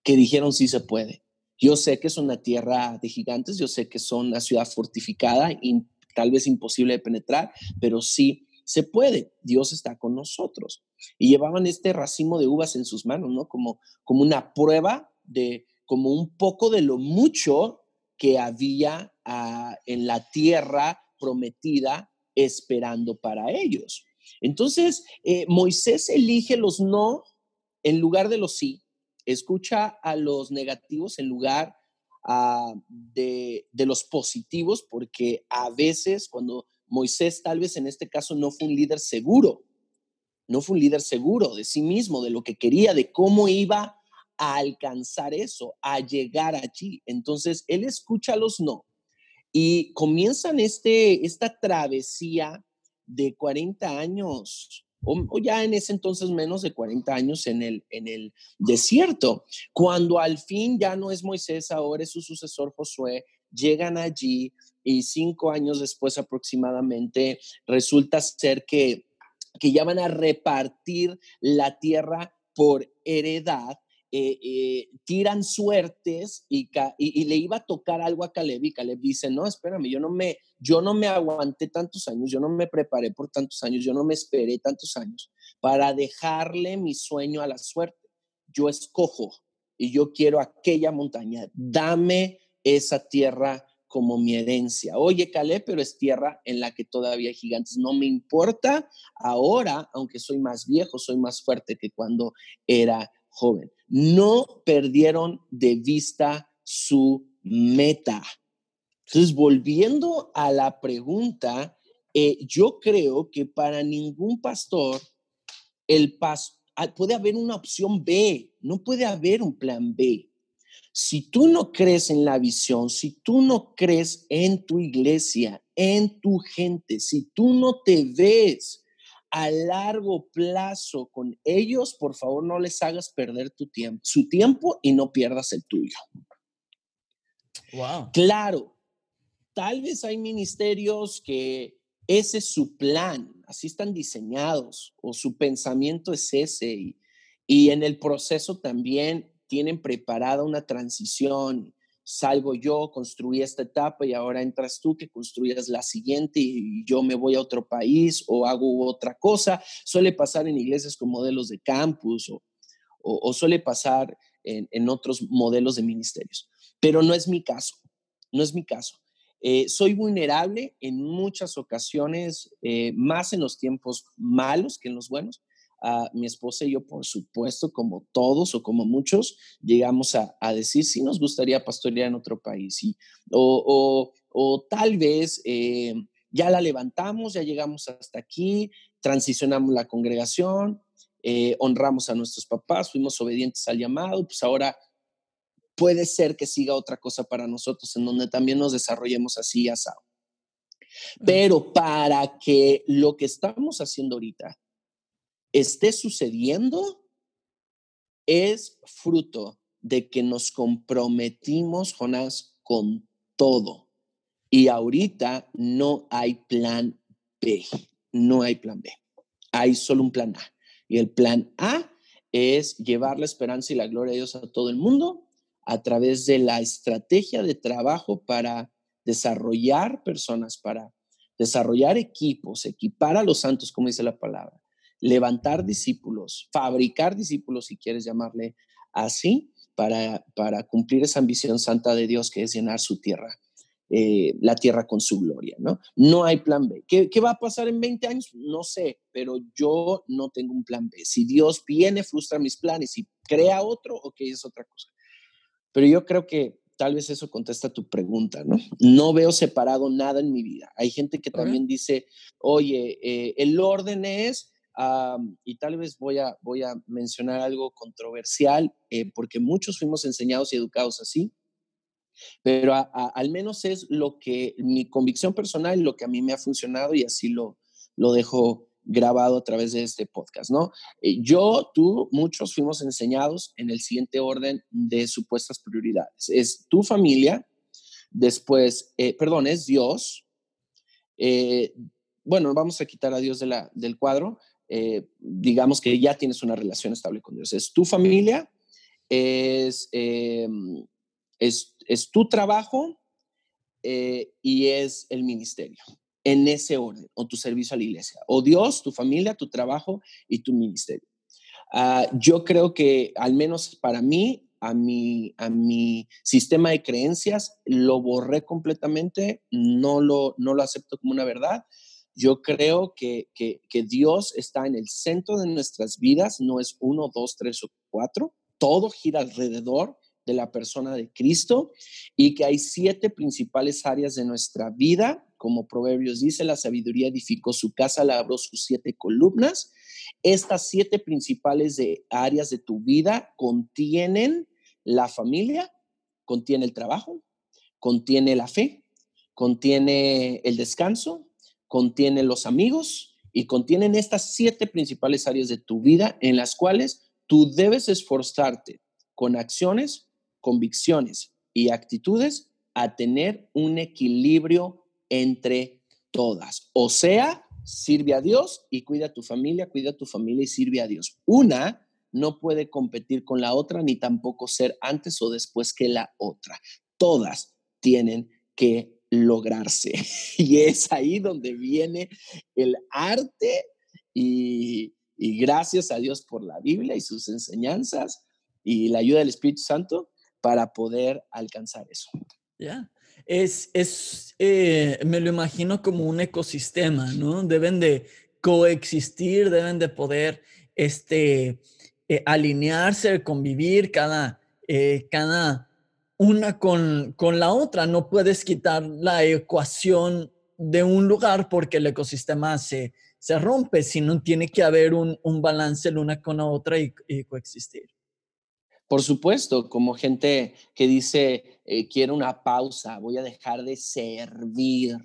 que dijeron sí se puede. Yo sé que es una tierra de gigantes, yo sé que son una ciudad fortificada y tal vez imposible de penetrar, pero sí se puede. Dios está con nosotros. Y llevaban este racimo de uvas en sus manos, ¿no? Como, como una prueba de, como un poco de lo mucho que había ah, en la tierra prometida esperando para ellos. Entonces, eh, Moisés elige los no en lugar de los sí, escucha a los negativos en lugar ah, de, de los positivos, porque a veces cuando Moisés tal vez en este caso no fue un líder seguro, no fue un líder seguro de sí mismo, de lo que quería, de cómo iba a alcanzar eso, a llegar allí. Entonces, él escucha los no y comienzan este, esta travesía de 40 años, o, ya en ese entonces menos de 40 años en el, en el desierto, cuando al fin ya no es Moisés, ahora es su sucesor Josué, llegan allí y cinco años después aproximadamente resulta ser que, que ya van a repartir la tierra por heredad eh, eh, tiran suertes y, y, le iba a tocar algo a Caleb y Caleb dice, no, espérame, yo no, me, yo no me aguanté tantos años, yo no me preparé por tantos años, yo no me esperé tantos años para dejarle mi sueño a la suerte. Yo escojo y yo quiero aquella montaña, dame esa tierra como mi herencia. Oye, Caleb, pero es tierra en la que todavía hay gigantes. No me importa ahora, aunque soy más viejo, soy más fuerte que cuando era joven. No perdieron de vista su meta. Entonces, volviendo a la pregunta, eh, yo creo que para ningún pastor el ah, puede haber una opción B, no puede haber un plan B. Si tú no crees en la visión, si tú no crees en tu iglesia, en tu gente, si tú no te ves a largo plazo con ellos, por favor no les hagas perder tu tiempo, su tiempo y no pierdas el tuyo. Wow. Claro, tal vez hay ministerios que ese es su plan, así están diseñados o su pensamiento es ese y, y en el proceso también tienen preparada una transición salgo yo, construí esta etapa y ahora entras tú que construyas la siguiente y yo me voy a otro país o hago otra cosa. Suele pasar en iglesias con modelos de campus o, suele pasar en, otros modelos de ministerios. Pero no es mi caso, no es mi caso. Eh, soy vulnerable en muchas ocasiones, eh, más en los tiempos malos que en los buenos, mi esposa y yo, por supuesto, como todos o como muchos, llegamos a, decir si nos gustaría pastorear en otro país. Y, o, tal vez eh, ya la levantamos, ya llegamos hasta aquí, transicionamos la congregación, honramos a nuestros papás, fuimos obedientes al llamado, pues ahora puede ser que siga otra cosa para nosotros en donde también nos desarrollemos así asado. Pero para que lo que estamos haciendo ahorita esté sucediendo es fruto de que nos comprometimos, Jonás, con todo. Y ahorita no hay plan B, no hay plan B, hay solo un plan A. Y el plan A es llevar la esperanza y la gloria de Dios a todo el mundo a través de la estrategia de trabajo para desarrollar personas, para desarrollar equipos, equipar a los santos, como dice la palabra, levantar discípulos, fabricar discípulos, si quieres llamarle así, para, para cumplir esa ambición santa de Dios que es llenar su tierra, eh, la tierra con su gloria, ¿no? No hay plan B. ¿Qué, ¿Qué, va a pasar en 20 años? No sé, pero yo no tengo un plan B. Si Dios viene, frustra mis planes y crea otro, ok, es otra cosa. Pero yo creo que tal vez eso contesta tu pregunta, ¿no? No veo separado nada en mi vida. Hay gente que también dice, oye, eh, el orden es y tal vez voy a, voy a mencionar algo controversial, eh, porque muchos fuimos enseñados y educados así, pero al menos es lo que mi convicción personal, lo que a mí me ha funcionado y así lo, lo dejo grabado a través de este podcast, ¿no? Eh, yo, tú, muchos fuimos enseñados en el siguiente orden de supuestas prioridades. Es tu familia, después, eh, perdón, es Dios. bueno, vamos a quitar a Dios de la, del cuadro. Eh, digamos que ya tienes una relación estable con Dios. Es tu familia, es, es, tu trabajo eh, y es el ministerio, en ese orden, o tu servicio a la iglesia, o Dios, tu familia, tu trabajo y tu ministerio. Uh, yo creo que, al menos para mí, a mi, a mi sistema de creencias, lo borré completamente, no lo, no lo acepto como una verdad. Yo creo que, que Dios está en el centro de nuestras vidas, no es uno, dos, tres o cuatro, todo gira alrededor de la persona de Cristo y que hay siete principales áreas de nuestra vida. Como Proverbios dice, la sabiduría edificó su casa, labró sus siete columnas. Estas siete principales de áreas de tu vida contienen la familia, contiene el trabajo, contiene la fe, contiene el descanso, contiene los amigos y contienen estas siete principales áreas de tu vida en las cuales tú debes esforzarte con acciones, convicciones y actitudes a tener un equilibrio entre todas. O sea, sirve a Dios y cuida a tu familia, cuida a tu familia y sirve a Dios. Una no puede competir con la otra ni tampoco ser antes o después que la otra. Todas tienen que lograrse. *laughs* Y es ahí donde viene el arte y, gracias a Dios por la Biblia y sus enseñanzas y la ayuda del Espíritu Santo para poder alcanzar eso. Ya, es, es eh, me lo imagino como un ecosistema, ¿no? Deben de coexistir, deben de poder este, eh, alinearse, convivir cada, eh, cada una con, con la otra. No puedes quitar la ecuación de un lugar porque el ecosistema se, se rompe, sino tiene que haber un, un balance la una con la otra y, coexistir. Por supuesto, como gente que dice, eh, quiero una pausa, voy a dejar de servir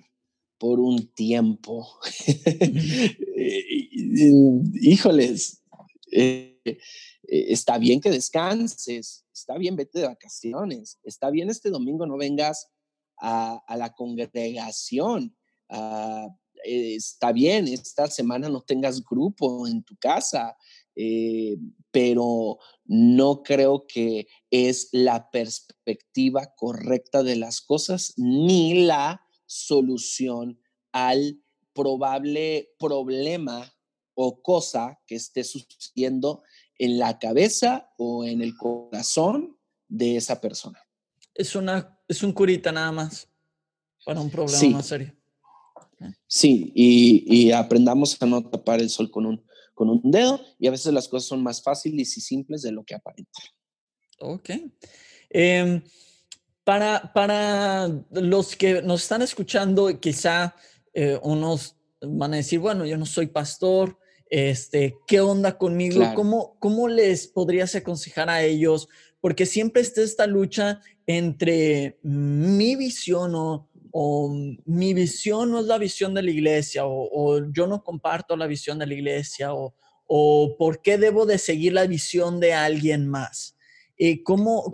por un tiempo. *laughs* Híjoles, eh, eh, está bien que descanses, está bien vete de vacaciones, está bien este domingo no vengas a, a la congregación, a, eh, está bien, esta semana no tengas grupo en tu casa, eh, pero no creo que es la perspectiva correcta de las cosas ni la solución al probable problema o cosa que esté sucediendo en la cabeza o en el corazón de esa persona. Es, una, es un curita nada más para un problema más serio. Sí, y, aprendamos a no tapar el sol con un, con un dedo y a veces las cosas son más fáciles y simples de lo que aparentan. Ok. Em, para, para los que nos están escuchando, quizá eh, unos van a decir, bueno, yo no soy pastor, este, ¿qué onda conmigo? ¿Cómo, ¿Cómo les podrías aconsejar a ellos? Porque siempre está esta lucha entre mi visión o o mi visión no es la visión de la iglesia, o, yo no comparto la visión de la iglesia, o, o, por qué debo de seguir la visión de alguien más. ¿Y cómo,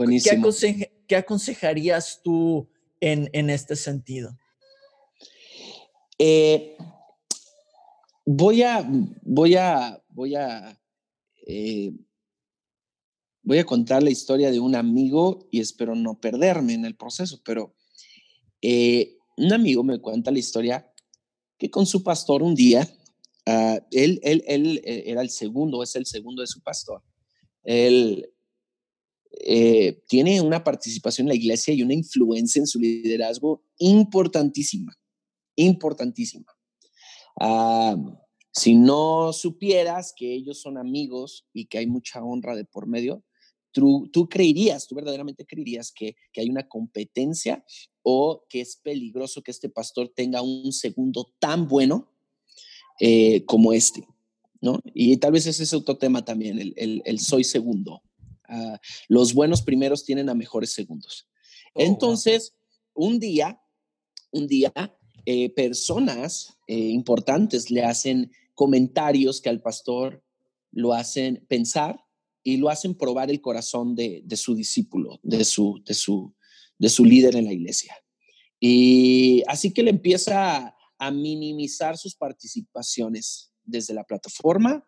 qué, aconsejarías tú en, en este sentido? Eh, voy a, voy a, voy a, eh, voy a contar la historia de un amigo y espero no perderme en el proceso, pero eh, un amigo me cuenta la historia que con su pastor un día, ah, él, él, él, eh, era el segundo, es el segundo de su pastor. Él eh, tiene una participación en la iglesia y una influencia en su liderazgo importantísima, importantísima. Ah, si no supieras que ellos son amigos y que hay mucha honra de por medio, tú, tú creerías, tú verdaderamente creerías que, que hay una competencia o que es peligroso que este pastor tenga un segundo tan bueno eh, como este, ¿no? Y tal vez ese es otro tema también, el, el, soy segundo. Ah, los buenos primeros tienen a mejores segundos. Oh, Entonces, un día, un día, eh, personas eh, importantes le hacen comentarios que al pastor lo hacen pensar y lo hacen probar el corazón de, de su discípulo, de su, de su, de su líder en la iglesia. Y así que le empieza a, minimizar sus participaciones desde la plataforma,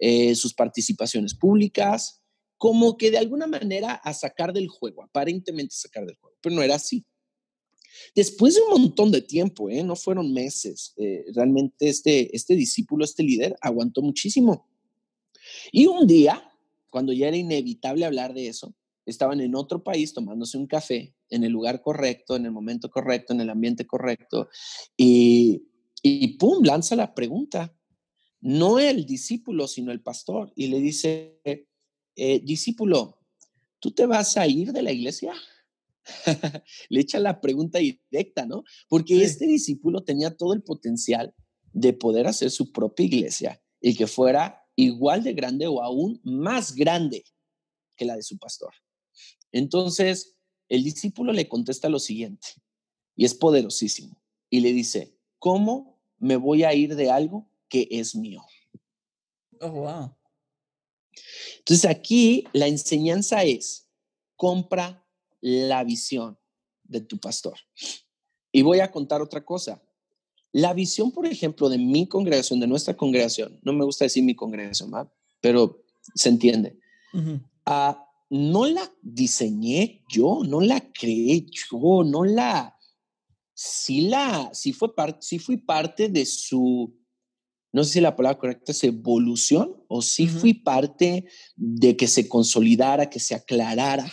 eh, sus participaciones públicas, como que de alguna manera a sacar del juego, aparentemente sacar del juego, pero no era así. Después de un montón de tiempo, ¿eh? no fueron meses, eh, realmente este, este discípulo, este líder, aguantó muchísimo. Y un día, cuando ya era inevitable hablar de eso, estaban en otro país tomándose un café en el lugar correcto, en el momento correcto, en el ambiente correcto, y, y ¡pum! lanza la pregunta. No el discípulo, sino el pastor, y le dice, eh, discípulo, ¿tú te vas a ir de la iglesia? *laughs* le echa la pregunta directa, ¿no? Porque este discípulo tenía todo el potencial de poder hacer su propia iglesia y que fuera igual de grande o aún más grande que la de su pastor. Entonces, el discípulo le contesta lo siguiente, y es poderosísimo, y le dice, ¿cómo me voy a ir de algo que es mío? Oh, wow. Entonces aquí la enseñanza es, compra la visión de tu pastor. Y voy a contar otra cosa. La visión, por ejemplo, de mi congregación, de nuestra congregación, no me gusta decir mi congregación, pero se entiende. Ah, no la diseñé yo, no la creé yo, no la, sí la, sí fue parte, sí fui parte de su, no sé si la palabra correcta es evolución o sí fui parte de que se consolidara, que se aclarara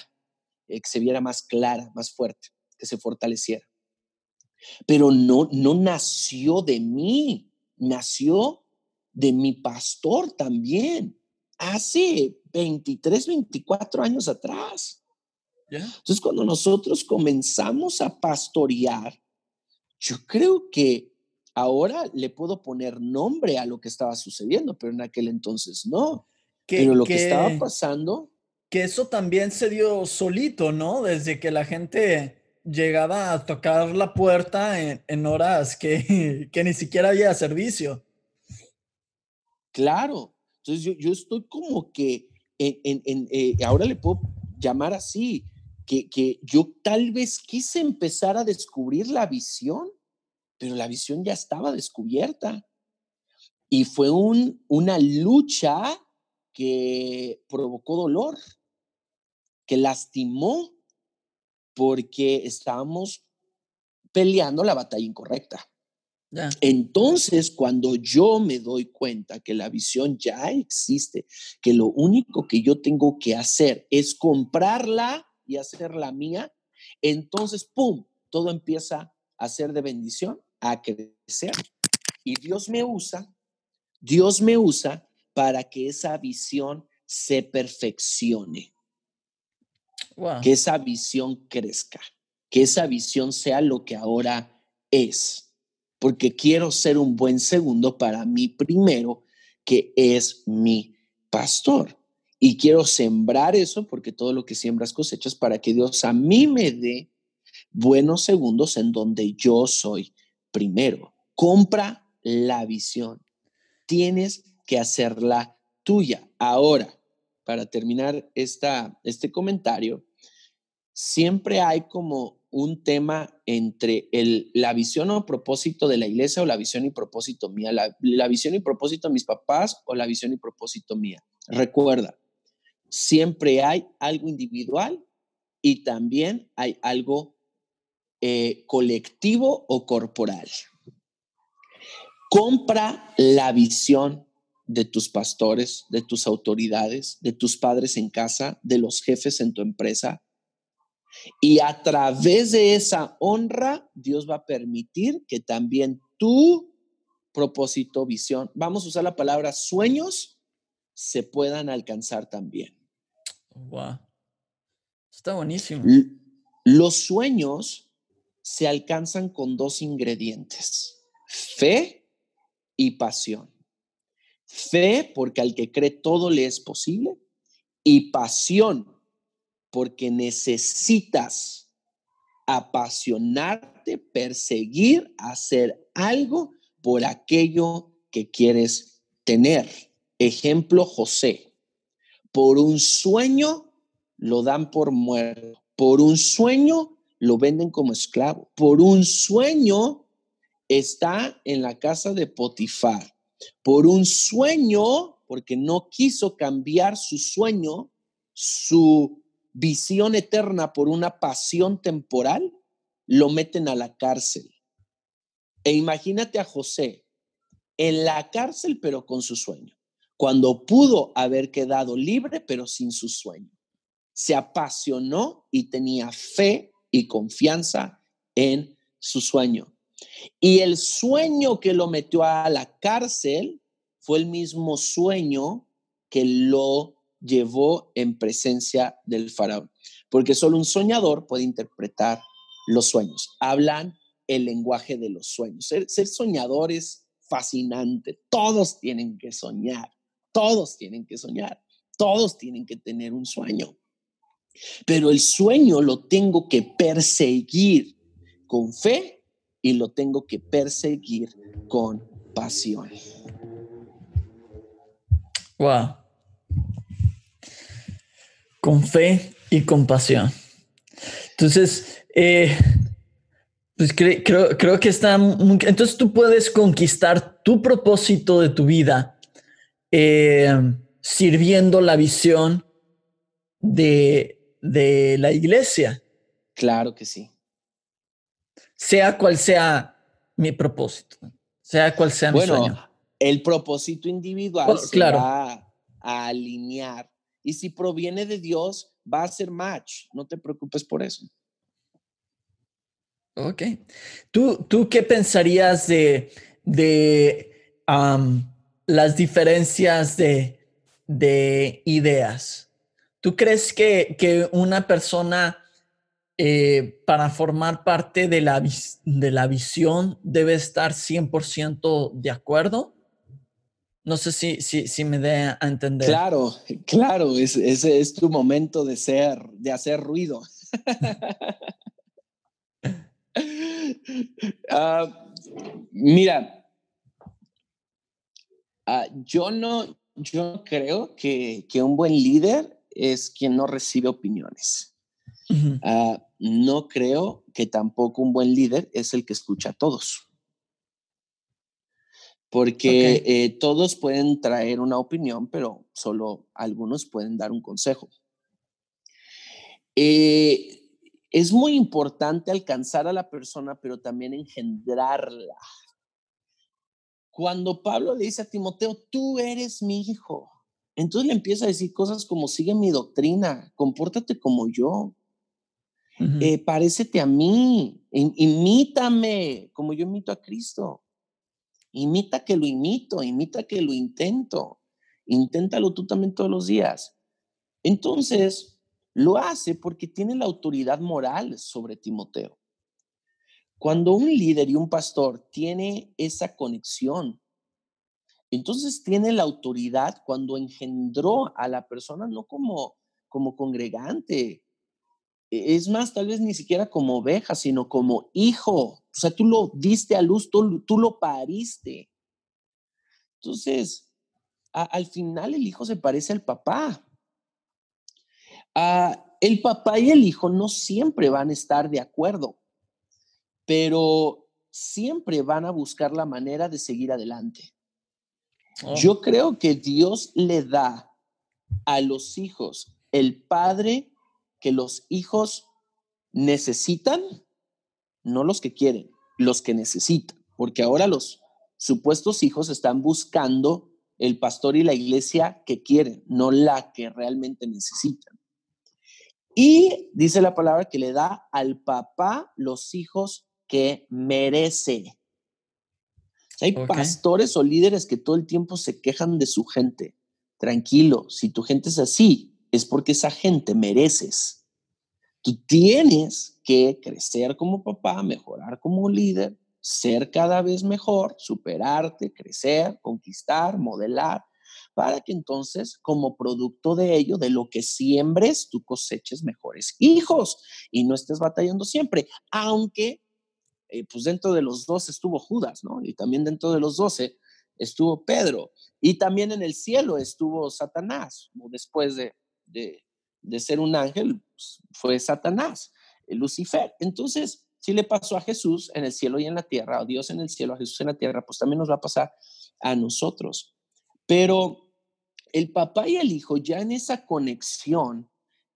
eh, que se viera más clara, más fuerte, que se fortaleciera. Pero no, no nació de mí, nació de mi pastor también, hace 23, 24 años atrás. Entonces, cuando nosotros comenzamos a pastorear, yo creo que ahora le puedo poner nombre a lo que estaba sucediendo, pero en aquel entonces no. pero lo que estaba pasando que eso también se dio solito, ¿no? Desde que la gente llegaba a tocar la puerta en, horas que, *laughs* que, ni siquiera había servicio. Claro, entonces yo, yo estoy como que, en, eh, ahora le puedo llamar así, que, que yo tal vez quise empezar a descubrir la visión, pero la visión ya estaba descubierta. Y fue un, una lucha que provocó dolor que lastimó porque estábamos peleando la batalla incorrecta. Entonces, cuando yo me doy cuenta que la visión ya existe, que lo único que yo tengo que hacer es comprarla y hacerla mía, entonces, ¡pum!, todo empieza a ser de bendición, a crecer. Y Dios me usa, Dios me usa para que esa visión se perfeccione que esa visión crezca, que esa visión sea lo que ahora es, porque quiero ser un buen segundo para mí primero, que es mi pastor. Y quiero sembrar eso porque todo lo que siembras cosechas para que Dios a mí me dé buenos segundos en donde yo soy primero. Compra la visión. Tienes que hacerla tuya. Ahora, para terminar esta, este comentario, siempre hay como un tema entre el, la visión o propósito de la iglesia o la visión y propósito mía, la, visión y propósito de mis papás o la visión y propósito mía. Recuerda, siempre hay algo individual y también hay algo eh, colectivo o corporal. Compra la visión de tus pastores, de tus autoridades, de tus padres en casa, de los jefes en tu empresa, y a través de esa honra, Dios va a permitir que también tu propósito, visión, vamos a usar la palabra sueños, se puedan alcanzar también. Wow. Está buenísimo. Los sueños se alcanzan con dos ingredientes, fe y pasión. Fe porque al que cree todo le es posible y pasión porque necesitas apasionarte, perseguir, hacer algo por aquello que quieres tener. Ejemplo, José. Por un sueño lo dan por muerto. Por un sueño lo venden como esclavo. Por un sueño está en la casa de Potifar. Por un sueño, porque no quiso cambiar su sueño, su visión eterna por una pasión temporal, lo meten a la cárcel. E imagínate a José en la cárcel, pero con su sueño, cuando pudo haber quedado libre, pero sin su sueño. Se apasionó y tenía fe y confianza en su sueño. Y el sueño que lo metió a la cárcel fue el mismo sueño que lo llevó en presencia del faraón. Porque solo un soñador puede interpretar los sueños. Hablan el lenguaje de los sueños. Ser, ser soñador es fascinante. Todos tienen que soñar. Todos tienen que soñar. Todos tienen que tener un sueño. Pero el sueño lo tengo que perseguir con fe y lo tengo que perseguir con pasión. Wow. Con fe y con pasión. Entonces, eh, pues creo, creo que está muy, Entonces tú puedes conquistar tu propósito de tu vida eh, sirviendo la visión de, de la iglesia. Claro que sí sea cual sea mi propósito, sea cual sea mi bueno, El propósito individual se va a alinear y si proviene de Dios, va a ser match. No te preocupes por eso. Ok. ¿Tú, tú qué pensarías de, de las diferencias de, de, ideas? ¿Tú crees que, que una persona eh, para formar parte de la, de la visión debe estar 100% de acuerdo. No sé si, si, si me dé a entender. Claro, claro, ese es, tu momento de ser, de hacer ruido. *laughs* Ah, mira, ah, yo no, yo creo que, que, un buen líder es quien no recibe opiniones. Uh no creo que tampoco un buen líder es el que escucha a todos. Porque eh, todos pueden traer una opinión, pero solo algunos pueden dar un consejo. Eh, es muy importante alcanzar a la persona, pero también engendrarla. Cuando Pablo le dice a Timoteo, tú eres mi hijo, entonces le empieza a decir cosas como, sigue mi doctrina, compórtate como yo, eh, parécete a mí, imítame como yo imito a Cristo. Imita que lo imito, imita que lo intento. Inténtalo tú también todos los días. Entonces, lo hace porque tiene la autoridad moral sobre Timoteo. Cuando un líder y un pastor tiene esa conexión, entonces tiene la autoridad cuando engendró a la persona no como como congregante, es más, tal vez ni siquiera como oveja, sino como hijo. O sea, tú lo diste a luz, tú, tú lo pariste. Entonces, al final el hijo se parece al papá. Ah, el papá y el hijo no siempre van a estar de acuerdo, pero siempre van a buscar la manera de seguir adelante. Oh. Yo creo que Dios le da a los hijos el padre que los hijos necesitan, no los que quieren, los que necesitan, porque ahora los supuestos hijos están buscando el pastor y la iglesia que quieren, no la que realmente necesitan. Y dice la palabra que le da al papá los hijos que merece. Hay pastores o líderes que todo el tiempo se quejan de su gente. Tranquilo, si tu gente es así, es porque esa gente mereces. Tú tienes que crecer como papá, mejorar como líder, ser cada vez mejor, superarte, crecer, conquistar, modelar, para que entonces, como producto de ello, de lo que siembres, tú coseches mejores hijos y no estés batallando siempre, aunque eh, pues dentro de los dos estuvo Judas, ¿no? Y también dentro de los doce estuvo Pedro, y también en el cielo estuvo Satanás, después de, de, ser un ángel pues, fue Satanás, Lucifer. Entonces, si le pasó a Jesús en el cielo y en la tierra, a Dios en el cielo, a Jesús en la tierra, pues también nos va a pasar a nosotros. Pero el papá y el hijo ya en esa conexión,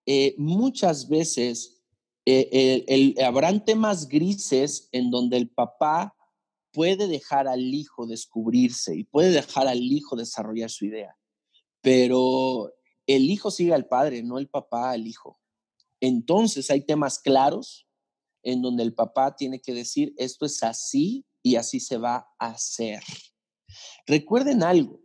eh, muchas veces eh, el, habrán temas grises en donde el papá puede dejar al hijo descubrirse y puede dejar al hijo desarrollar su idea, pero el hijo sigue al padre, no el papá al hijo. Entonces hay temas claros en donde el papá tiene que decir, esto es así y así se va a hacer. Recuerden algo,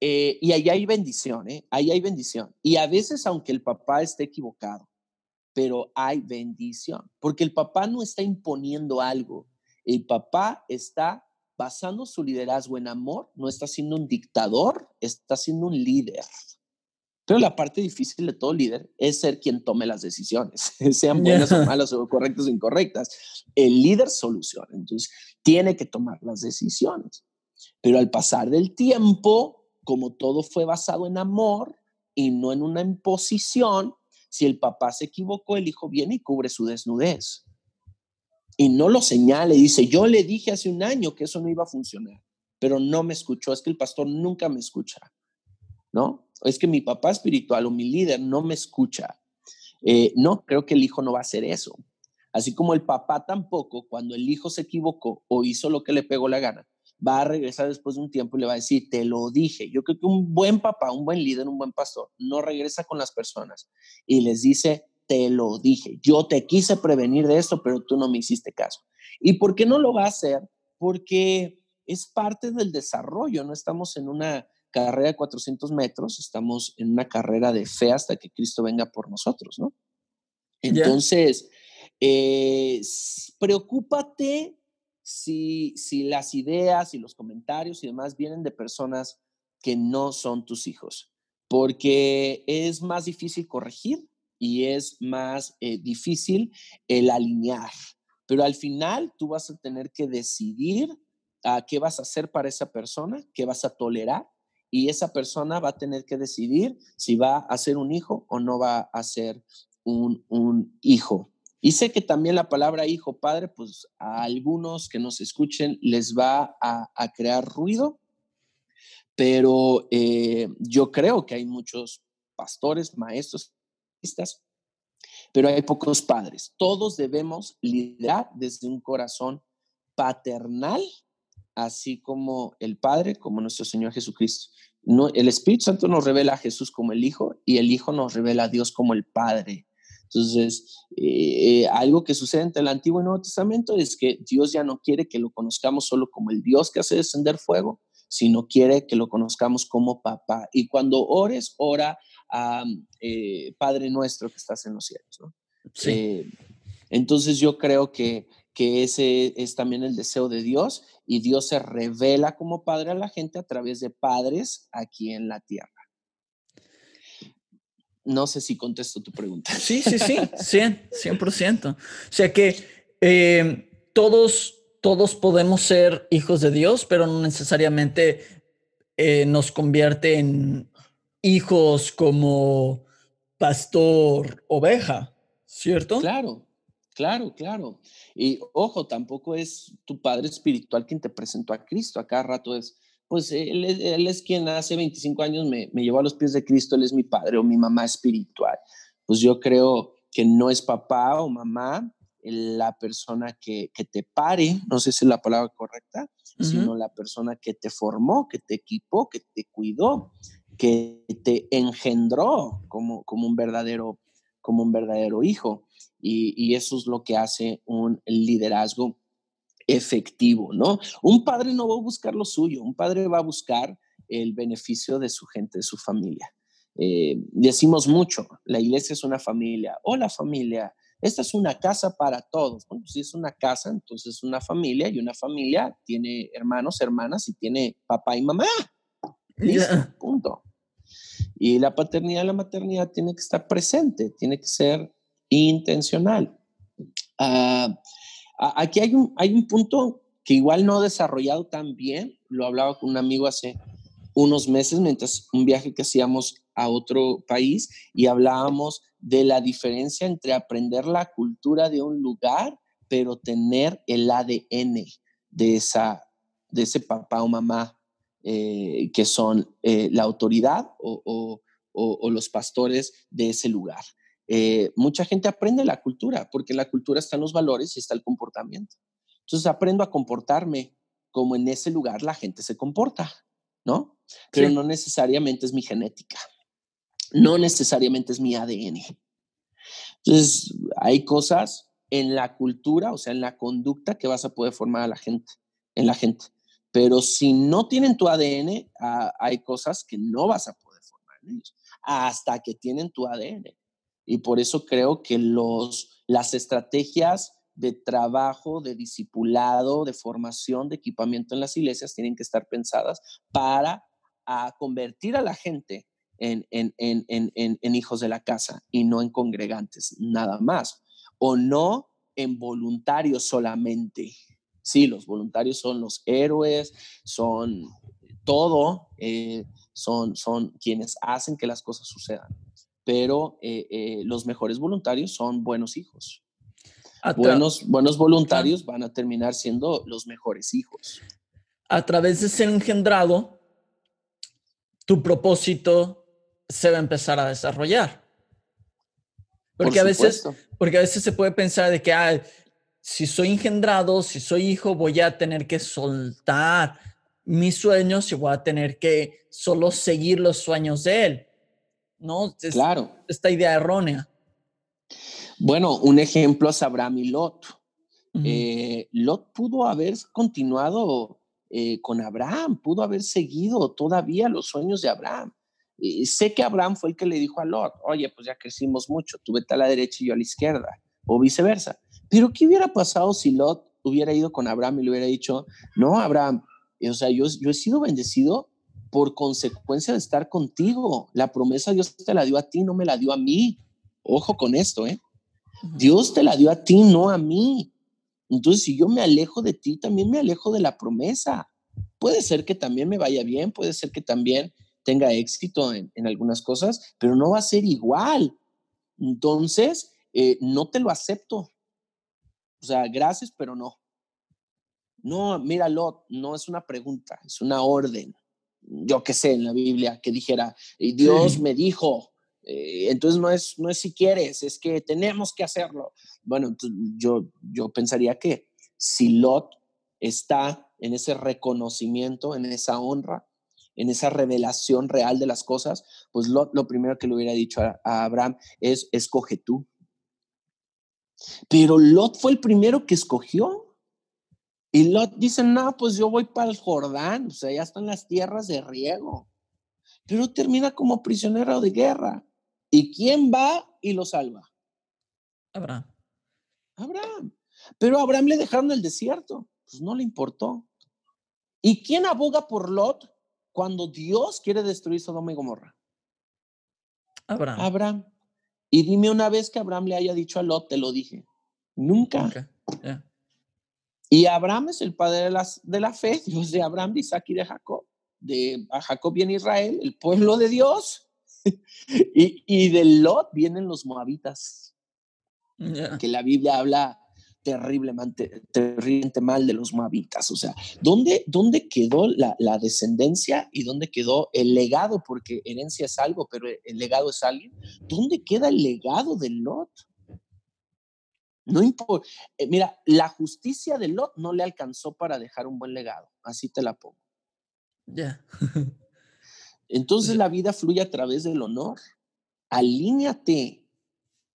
eh, y ahí hay bendición, ¿eh? ahí hay bendición. Y a veces, aunque el papá esté equivocado, pero hay bendición, porque el papá no está imponiendo algo, el papá está basando su liderazgo en amor, no está siendo un dictador, está siendo un líder. Pero la parte difícil de todo líder es ser quien tome las decisiones, *laughs* sean buenas o malas o correctas o incorrectas. El líder soluciona, entonces tiene que tomar las decisiones. Pero al pasar del tiempo, como todo fue basado en amor y no en una imposición, si el papá se equivocó, el hijo viene y cubre su desnudez. Y no lo señala y dice, yo le dije hace un año que eso no iba a funcionar, pero no me escuchó. Es que el pastor nunca me escucha, ¿no? Es que mi papá espiritual o mi líder no me escucha. Eh, no, creo que el hijo no va a hacer eso. Así como el papá tampoco, cuando el hijo se equivocó o hizo lo que le pegó la gana, va a regresar después de un tiempo y le va a decir, te lo dije. Yo creo que un buen papá, un buen líder, un buen pastor, no regresa con las personas y les dice, te lo dije, yo te quise prevenir de esto, pero tú no me hiciste caso. ¿Y por qué no lo va a hacer? Porque es parte del desarrollo, no estamos en una carrera de 400 metros, estamos en una carrera de fe hasta que Cristo venga por nosotros, ¿no? Entonces, eh, preocúpate si, si las ideas y los comentarios y demás vienen de personas que no son tus hijos, porque es más difícil corregir y es más eh, difícil el alinear. Pero al final tú vas a tener que decidir a qué vas a hacer para esa persona, qué vas a tolerar y esa persona va a tener que decidir si va a ser un hijo o no va a ser un, un hijo. Y sé que también la palabra hijo, padre, pues a algunos que nos escuchen les va a, crear ruido, pero eh, yo creo que hay muchos pastores, maestros, pero hay pocos padres. Todos debemos liderar desde un corazón paternal, así como el Padre, como nuestro Señor Jesucristo. No, el Espíritu Santo nos revela a Jesús como el Hijo y el Hijo nos revela a Dios como el Padre. Entonces, eh, algo que sucede entre el Antiguo y Nuevo Testamento es que Dios ya no quiere que lo conozcamos solo como el Dios que hace descender fuego, sino quiere que lo conozcamos como papá. Y cuando ores, ora a eh, Padre nuestro que estás en los cielos. ¿no? Sí. Eh, entonces yo creo que, que ese es también el deseo de Dios y Dios se revela como Padre a la gente a través de padres aquí en la tierra. No sé si contesto tu pregunta. Sí, sí, sí, *laughs* 100, 100%. O sea que eh, todos, todos podemos ser hijos de Dios, pero no necesariamente eh, nos convierte en hijos como pastor oveja, ¿cierto? Claro, claro, claro. Y ojo, tampoco es tu padre espiritual quien te presentó a Cristo. A cada rato es, pues él, es quien hace 25 años me, me llevó a los pies de Cristo, él es mi padre o mi mamá espiritual. Pues yo creo que no es papá o mamá la persona que, que te pare, no sé si es la palabra correcta, sino la persona que te formó, que te equipó, que te cuidó, que te engendró como, como, un, verdadero, como un verdadero hijo. Y, y eso es lo que hace un liderazgo efectivo, ¿no? Un padre no va a buscar lo suyo, un padre va a buscar el beneficio de su gente, de su familia. Eh, decimos mucho, la iglesia es una familia, o la familia, esta es una casa para todos. Bueno, si es una casa, entonces es una familia y una familia tiene hermanos, hermanas y tiene papá y mamá. Listo, *laughs* punto. Y la paternidad y la maternidad tiene que estar presente, tiene que ser intencional. Uh, Aquí hay un, hay un punto que igual no he desarrollado tan bien, lo hablaba con un amigo hace unos meses mientras un viaje que hacíamos a otro país y hablábamos de la diferencia entre aprender la cultura de un lugar, pero tener el ADN de, esa, de ese papá o mamá eh, que son eh, la autoridad o, los pastores de ese lugar. Eh, mucha gente aprende la cultura, porque en la cultura están los valores y está el comportamiento. Entonces aprendo a comportarme como en ese lugar la gente se comporta, ¿no? Pero no necesariamente es mi genética, no necesariamente es mi ADN. Entonces, hay cosas en la cultura, o sea, en la conducta que vas a poder formar a la gente, en la gente. Pero si no tienen tu ADN, ah, hay cosas que no vas a poder formar en ellos hasta que tienen tu ADN. Y por eso creo que los, las estrategias de trabajo, de discipulado, de formación, de equipamiento en las iglesias tienen que estar pensadas para a convertir a la gente en, en, en, en, hijos de la casa y no en congregantes, nada más. O no en voluntarios solamente. Sí, los voluntarios son los héroes, son todo, eh, son, son quienes hacen que las cosas sucedan. Pero eh, eh, los mejores voluntarios son buenos hijos. Buenos, buenos voluntarios van a terminar siendo los mejores hijos. A través de ser engendrado, tu propósito se va a empezar a desarrollar. Porque, a, veces, porque a veces se puede pensar de que, ah, si soy engendrado, si soy hijo, voy a tener que soltar mis sueños y voy a tener que solo seguir los sueños de él. ¿No? claro. Esta idea errónea. Bueno, un ejemplo es Abraham y Lot. Eh, Lot pudo haber continuado eh, con Abraham, pudo haber seguido todavía los sueños de Abraham. sé que Abraham fue el que le dijo a Lot, oye, pues ya crecimos mucho, tú vete a la derecha y yo a la izquierda, o viceversa. Pero ¿qué hubiera pasado si Lot hubiera ido con Abraham y le hubiera dicho, no, Abraham, o sea, yo, yo he sido bendecido por consecuencia de estar contigo. La promesa Dios te la dio a ti, no me la dio a mí. Ojo con esto, ¿eh? Dios te la dio a ti, no a mí. Entonces, si yo me alejo de ti, también me alejo de la promesa. Puede ser que también me vaya bien, puede ser que también tenga éxito en, algunas cosas, pero no va a ser igual. Entonces, eh, no te lo acepto. O sea, gracias, pero no. No, mira, Lot, no es una pregunta, es una orden. Yo qué sé en la Biblia que dijera, Dios me dijo, eh, entonces no es, no es si quieres, es que tenemos que hacerlo. Bueno, yo, yo pensaría que si Lot está en ese reconocimiento, en esa honra, en esa revelación real de las cosas, pues Lot lo primero que le hubiera dicho a, Abraham es, escoge tú. Pero Lot fue el primero que escogió. Y Lot dice, no, pues yo voy para el Jordán, o sea, ya están las tierras de riego. Pero termina como prisionero de guerra. ¿Y quién va y lo salva? Abraham. Abraham. Pero a Abraham le dejaron el desierto. Pues no le importó. ¿Y quién aboga por Lot cuando Dios quiere destruir Sodoma y Gomorra? Abraham. Abraham. Y dime una vez que Abraham le haya dicho a Lot, te lo dije. Nunca. Y Abraham es el padre de, las, de la fe, *laughs* Dios de Abraham, de Isaac y de Jacob. De a Jacob viene Israel, el pueblo de Dios. *laughs* y, y de Lot vienen los moabitas, que la Biblia habla terriblemente, terriblemente mal de los moabitas. O sea, ¿dónde, dónde quedó la, la, descendencia y dónde quedó el legado? Porque herencia es algo, pero el legado es alguien. ¿Dónde queda el legado de Lot? No importa. Eh, mira, la justicia de Lot no le alcanzó para dejar un buen legado. Así te la pongo. Ya. Entonces la vida fluye a través del honor. Alíñate.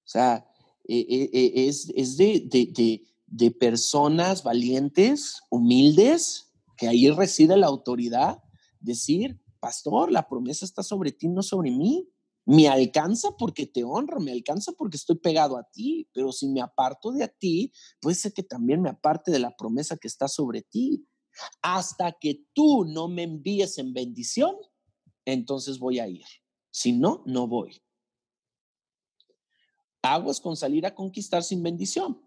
O sea, e, e, e, es, es de, de, de, personas valientes, humildes, que ahí reside la autoridad. Decir, pastor, la promesa está sobre ti, no sobre mí. Me alcanza porque te honro, me alcanza porque estoy pegado a ti, pero si me aparto de ti, puede ser que también me aparte de la promesa que está sobre ti. Hasta que tú no me envíes en bendición, entonces voy a ir. Si no, no voy. Aguas con salir a conquistar sin bendición.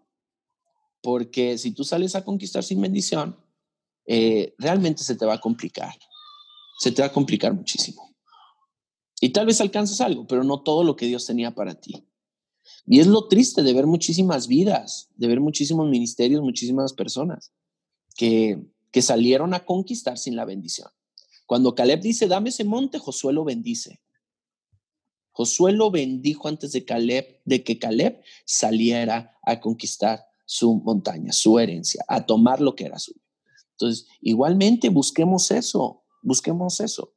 Porque si tú sales a conquistar sin bendición, eh, realmente se te va a complicar. Se te va a complicar muchísimo. Y tal vez alcances algo, pero no todo lo que Dios tenía para ti. Y es lo triste de ver muchísimas vidas, de ver muchísimos ministerios, muchísimas personas que, que salieron a conquistar sin la bendición. Cuando Caleb dice, dame ese monte, Josué lo bendice. Josué lo bendijo antes de, Caleb, de que Caleb saliera a conquistar su montaña, su herencia, a tomar lo que era suyo. Entonces, igualmente busquemos eso, busquemos eso.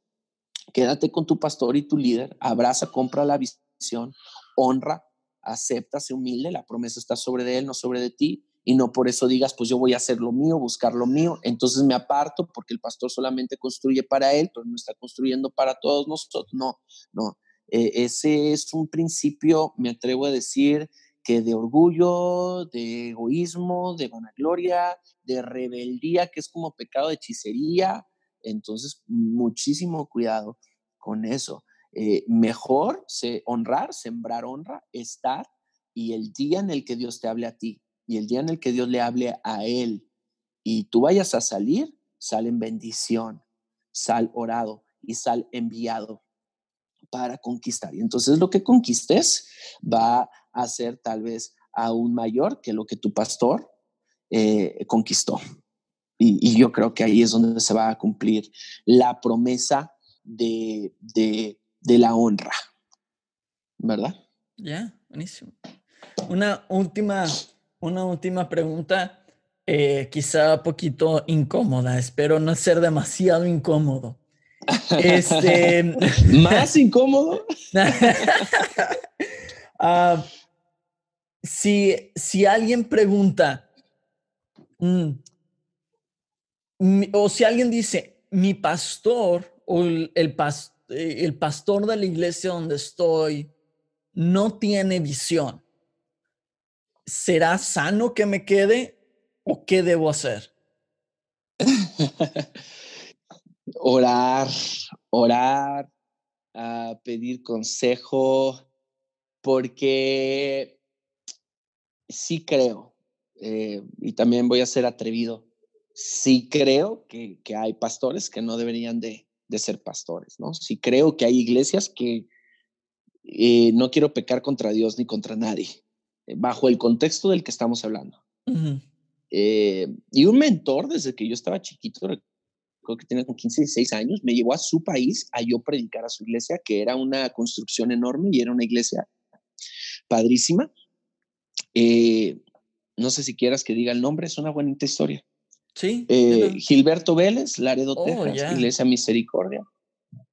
Quédate con tu pastor y tu líder, abraza, compra la visión, honra, acepta, se humilde, la promesa está sobre él, no sobre de ti, y no por eso digas, pues yo voy a hacer lo mío, buscar lo mío, entonces me aparto porque el pastor solamente construye para él, pero no está construyendo para todos nosotros. No, no, eh, ese es un principio, me atrevo a decir, que de orgullo, de egoísmo, de vanagloria, de rebeldía, que es como pecado de hechicería. Entonces, muchísimo cuidado con eso. Eh, mejor se, honrar, sembrar honra, estar y el día en el que Dios te hable a ti y el día en el que Dios le hable a él y tú vayas a salir, sal en bendición, sal orado y sal enviado para conquistar. Y entonces lo que conquistes va a ser tal vez aún mayor que lo que tu pastor eh, conquistó. Y, yo creo que ahí es donde se va a cumplir la promesa de, la honra. ¿Verdad? Ya, buenísimo. Una última, una última pregunta, eh, quizá un poquito incómoda. Espero no ser demasiado incómodo. Este... *laughs* ¿Más incómodo? *laughs* Ah, si, si alguien pregunta, mm, o si alguien dice, mi pastor o el, el, el pastor de la iglesia donde estoy no tiene visión, ¿será sano que me quede o qué debo hacer? *laughs* orar, orar, a pedir consejo, porque sí creo, eh, y también voy a ser atrevido, sí creo que, hay pastores que no deberían de, ser pastores, ¿no? Sí creo que hay iglesias que eh, no quiero pecar contra Dios ni contra nadie, eh, bajo el contexto del que estamos hablando. y un mentor desde que yo estaba chiquito, creo que tenía como 15, 16 años, me llevó a su país a yo predicar a su iglesia, que era una construcción enorme y era una iglesia padrísima. Eh, no sé si quieras que diga el nombre, es una bonita historia. Sí. Eh, Gilberto Vélez, Laredo, oh, Texas, Iglesia Misericordia.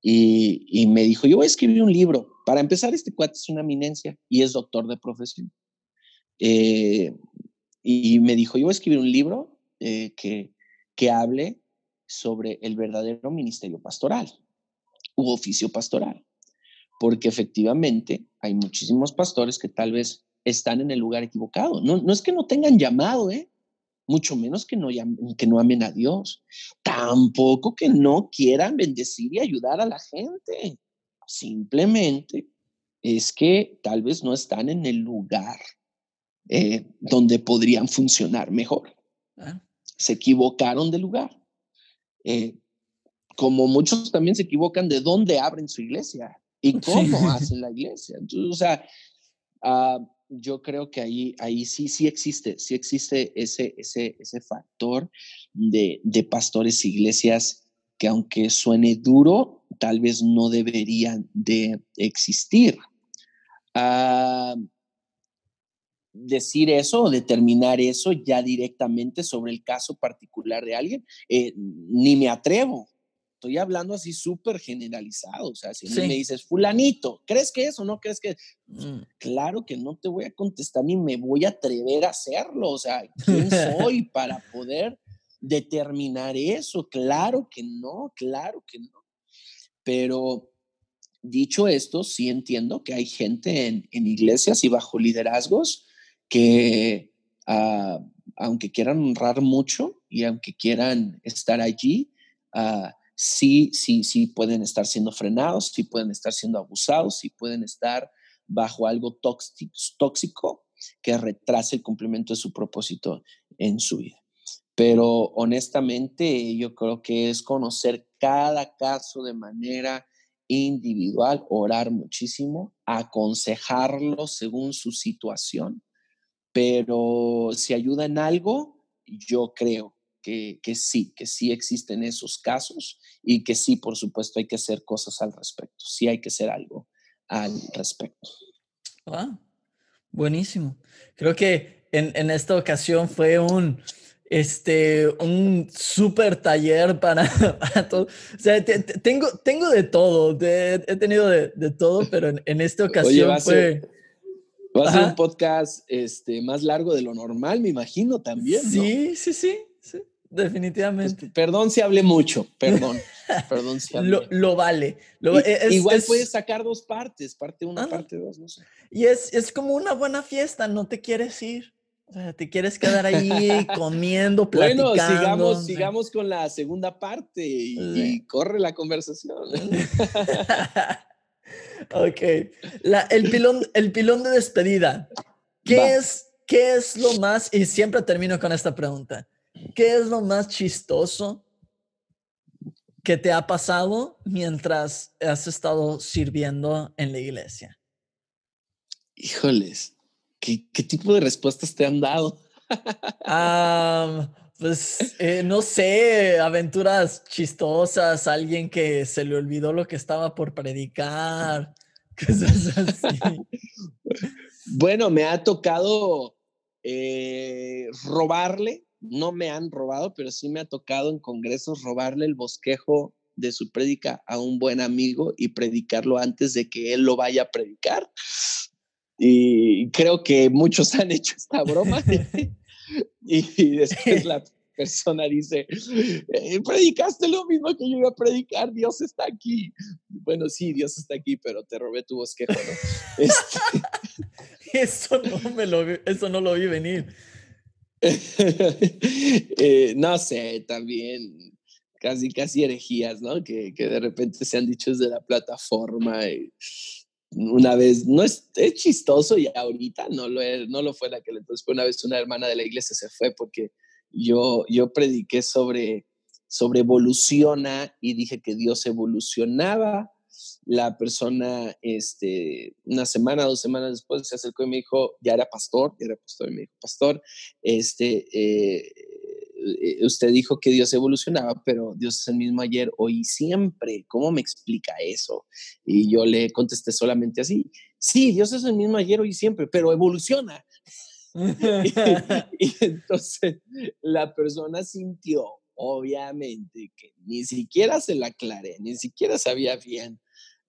Y, y, me dijo, yo voy a escribir un libro. Para empezar, este cuate es una eminencia y es doctor de profesión. Eh, y me dijo, yo voy a escribir un libro que, que hable sobre el verdadero ministerio pastoral u oficio pastoral, porque efectivamente hay muchísimos pastores que tal vez están en el lugar equivocado. No, no es que no tengan llamado, ¿eh? Mucho menos que no, que no amen a Dios, tampoco que no quieran bendecir y ayudar a la gente. Simplemente es que tal vez no están en el lugar eh, donde podrían funcionar mejor. Ah. Se equivocaron de lugar. Eh, como muchos también se equivocan de dónde abren su iglesia y cómo *laughs* hacen la iglesia. Entonces, o sea, ah, yo creo que ahí, ahí sí, sí existe, sí existe ese, ese, ese factor de, de pastores, iglesias que aunque suene duro, tal vez no deberían de existir. Uh, decir eso o determinar eso ya directamente sobre el caso particular de alguien, eh, ni me atrevo. Estoy hablando así súper generalizado. O sea, si me dices, fulanito, ¿crees que eso? ¿No crees que? Mm. Claro que no te voy a contestar ni me voy a atrever a hacerlo. O sea, ¿quién *laughs* soy para poder determinar eso? Claro que no, claro que no. Pero dicho esto, sí entiendo que hay gente en, en iglesias y bajo liderazgos que ah, aunque quieran honrar mucho y aunque quieran estar allí, ah, sí, sí, sí pueden estar siendo frenados, sí pueden estar siendo abusados, sí pueden estar bajo algo tóxico que retrase el cumplimiento de su propósito en su vida. Pero honestamente yo creo que es conocer cada caso de manera individual, orar muchísimo, aconsejarlo según su situación pero si ayuda en algo, yo creo que, que, sí, que sí existen esos casos y que sí, por supuesto, hay que hacer cosas al respecto. Sí hay que hacer algo al respecto. Ah, buenísimo. Creo que en, en esta ocasión fue un, este, un súper taller para, *laughs* para, todo. O sea, tengo, tengo de todo, he tenido de, de, todo, pero en, en esta *laughs* ocasión Oye, fue... Va a ser un podcast este, más largo de lo normal, me imagino también. Sí, ¿no? sí, sí, sí, definitivamente. Pues, perdón si hablé mucho, perdón. *laughs* perdón si hablé. Lo, lo vale. Lo, y, es, igual es, puedes sacar dos partes, parte una, ah, parte dos, no sé. Y es, es como una buena fiesta, no te quieres ir. O sea, te quieres quedar ahí *laughs* comiendo, platicando. Bueno, sigamos, sigamos con la segunda parte y, sí. y corre la conversación. *laughs* ok. La, el, pilón, el pilón de despedida. ¿Qué es, ¿Qué es lo más, y siempre termino con esta pregunta, ¿qué es lo más chistoso que te ha pasado mientras has estado sirviendo en la iglesia? Híjoles, ¿qué, qué tipo de respuestas te han dado? um, pues eh, no sé, aventuras chistosas, alguien que se le olvidó lo que estaba por predicar, *laughs* cosas así. bueno, me ha tocado eh, robarle, no me han robado, pero sí me ha tocado en congresos robarle el bosquejo de su prédica a un buen amigo y predicarlo antes de que él lo vaya a predicar. Y creo que muchos *laughs* han hecho esta broma. *laughs* y después la persona dice, eh, predicaste lo mismo que yo iba a predicar, Dios está aquí. Bueno, sí, Dios está aquí, pero te robé tu bosquejo, ¿no? *laughs* Este... eso, no me lo, eso no lo vi venir. *laughs* eh, no sé, también casi, casi herejías, ¿no? Que, que de repente se han dicho desde la plataforma. Una vez, no es, es, chistoso y ahorita no lo, no lo fue la que entonces, una vez una hermana de la iglesia se fue porque yo, yo prediqué sobre, sobre evoluciona y dije que Dios evolucionaba. La persona, este, una semana, dos semanas después se acercó y me dijo, ya era pastor, ya era pastor, y me dijo, pastor, este, eh, usted dijo que Dios evolucionaba, pero Dios es el mismo ayer, hoy y siempre. ¿Cómo me explica eso? Y yo le contesté solamente así, sí, Dios es el mismo ayer, hoy y siempre, pero evoluciona. *laughs* y, entonces la persona sintió, obviamente, que ni siquiera se la aclaré, ni siquiera sabía bien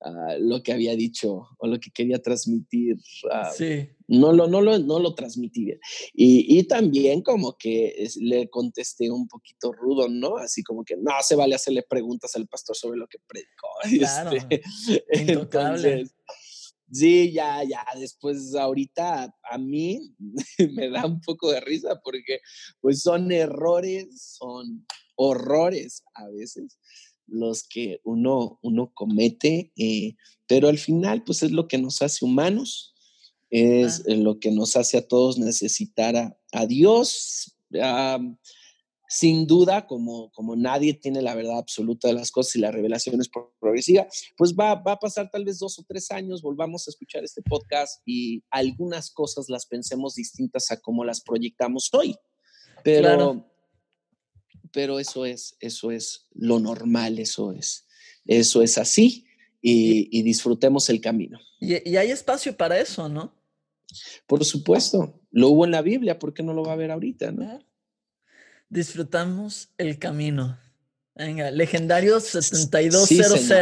uh, lo que había dicho o lo que quería transmitir. Uh, sí. no, lo, no, lo, no lo transmití bien. Y, y también como que es, le contesté un poquito rudo, ¿no? Así como que no se vale hacerle preguntas al pastor sobre lo que predicó. *laughs* Claro, este, entonces, Sí, ya, ya, después ahorita a mí *laughs* me da un poco de risa porque pues son errores, son horrores a veces los que uno, uno comete, eh, pero al final pues es lo que nos hace humanos, es ah. lo que nos hace a todos necesitar a, a Dios. Sin duda, como, como nadie tiene la verdad absoluta de las cosas y la revelación es progresiva, pues va, va a pasar tal vez dos o tres años, volvamos a escuchar este podcast y algunas cosas las pensemos distintas a como las proyectamos hoy. Pero, claro. pero eso es, eso es lo normal, eso es, eso es así y, y disfrutemos el camino. Y, y hay espacio para eso, ¿no? Por supuesto, lo hubo en la Biblia, ¿por qué no lo va a ver ahorita, no? Disfrutamos el camino. Venga, legendario 7200. Sí,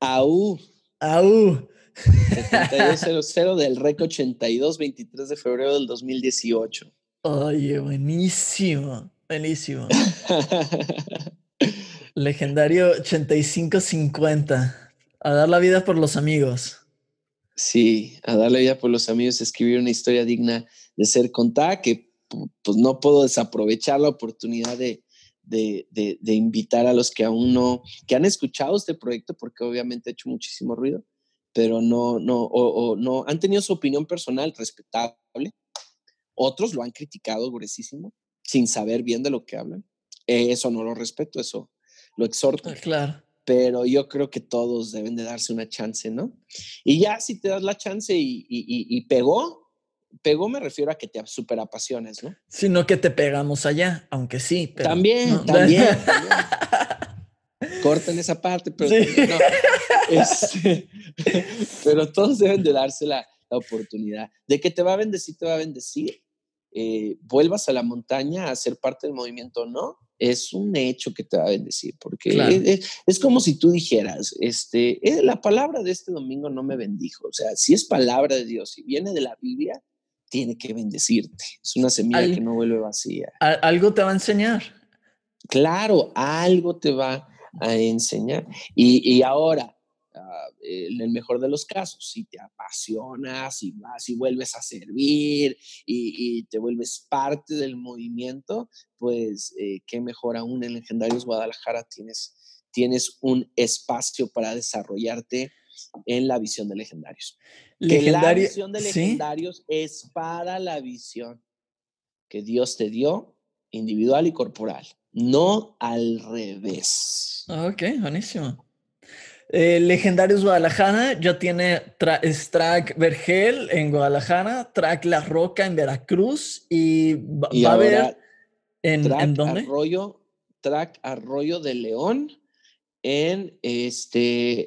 Aú. Aú. 7200 del REC 82, 23 de febrero del 2018. Oye, buenísimo, buenísimo. *laughs* Legendario 8550. A dar la vida por los amigos. Sí, a dar la vida por los amigos, escribir una historia digna de ser contada, que pues no puedo desaprovechar la oportunidad de, de, de, de, invitar a los que aún no, que han escuchado este proyecto, porque obviamente ha hecho muchísimo ruido, pero no, no, o, o no, han tenido su opinión personal respetable. Otros lo han criticado gruesísimo, sin saber bien de lo que hablan. Eso no lo respeto, eso lo exhorto. Claro. Pero yo creo que todos deben de darse una chance, ¿no? Y ya si te das la chance y, y, y, y pegó, pegó me refiero a que te super apasiones, ¿no? Sino que te pegamos allá, aunque sí. también, también, *laughs* Corten esa parte, pero, no, este, *laughs* pero todos deben de darse la, la, oportunidad. De que te va a bendecir, te va a bendecir. Eh, vuelvas a la montaña a ser parte del movimiento no, es un hecho que te va a bendecir, porque es, como si tú dijeras, este, eh, la palabra de este domingo no me bendijo, o sea, si es palabra de Dios, si viene de la Biblia, tiene que bendecirte, es una semilla que no vuelve vacía. Algo te va a enseñar. Claro, algo te va a enseñar. Y, y ahora, en el mejor de los casos, si te apasionas y vas y vuelves a servir y, te vuelves parte del movimiento, pues eh, qué mejor aún en Legendarios Guadalajara tienes, tienes un espacio para desarrollarte en la visión de Legendarios. la visión de Legendarios es para la visión que Dios te dio, individual y corporal, no al revés. Ok, buenísimo. Eh, Legendarios Guadalajara ya tiene track Vergel en Guadalajara, track La Roca en Veracruz y va, a haber en, track Arroyo, track Arroyo de León en, este,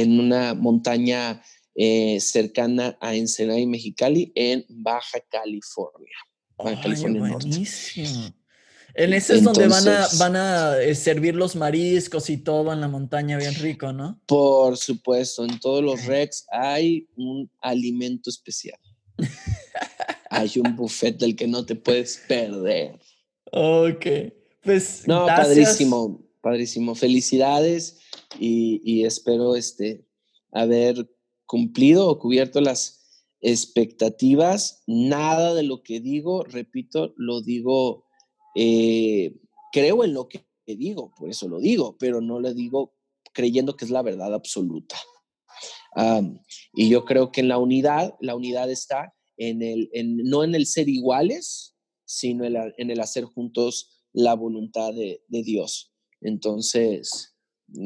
en una montaña eh, cercana a Ensenada y Mexicali en Baja California. Baja California buenísimo. En ese es donde van a, van a eh, servir los mariscos y todo en la montaña bien rico, ¿no? Por supuesto, en todos los recs hay un alimento especial. hay un buffet del que no te puedes perder. Ok, pues No, padrísimo, padrísimo. Felicidades y, espero este, haber cumplido o cubierto las expectativas. Nada de lo que digo, repito, lo digo eh, creo en lo que digo, por eso lo digo, pero no le digo creyendo que es la verdad absoluta. y yo creo que en la unidad, la unidad está en el, no en el ser iguales, sino en, el hacer juntos la voluntad de, Dios. Entonces,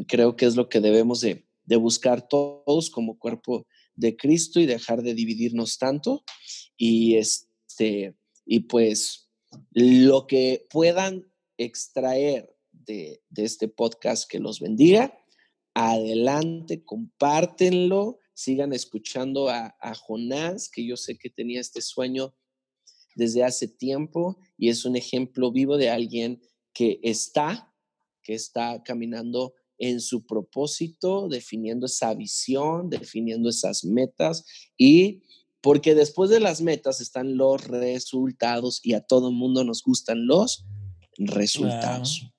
creo que es lo que debemos de, de buscar todos como cuerpo de Cristo y dejar de dividirnos tanto. Y, este, y pues lo que puedan extraer de, este podcast que los bendiga. Adelante, compártenlo, sigan escuchando a, a Jonás, que yo sé que tenía este sueño desde hace tiempo y es un ejemplo vivo de alguien que está, que está caminando en su propósito, definiendo esa visión, definiendo esas metas y porque después de las metas están los resultados y a todo mundo nos gustan los resultados.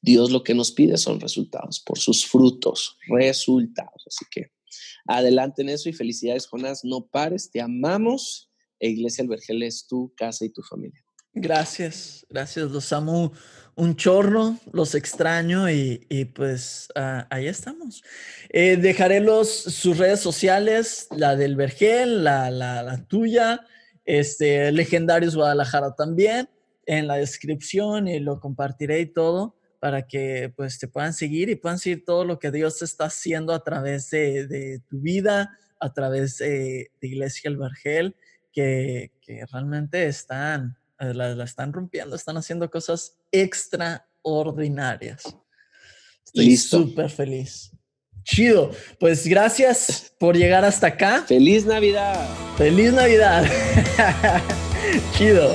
Dios lo que nos pide son resultados, por sus frutos, resultados. Así que adelante en eso y felicidades, Jonás. No pares, te amamos. E Iglesia Albergel es tu casa y tu familia. Gracias, gracias. Los amo un chorro, los extraño y, pues ah, ahí estamos. Eh, dejaré los, sus redes sociales, la del Vergel, la, la, tuya, este, Legendarios Guadalajara también, en la descripción y lo compartiré y todo para que pues te puedan seguir y puedan seguir todo lo que Dios está haciendo a través de, tu vida, a través de, Iglesia El Vergel, que, que realmente están eh, la, están rompiendo, están haciendo cosas extraordinarias. Estoy súper feliz. Chido. Pues gracias por llegar hasta acá. Feliz Navidad. Feliz Navidad. *laughs* Chido.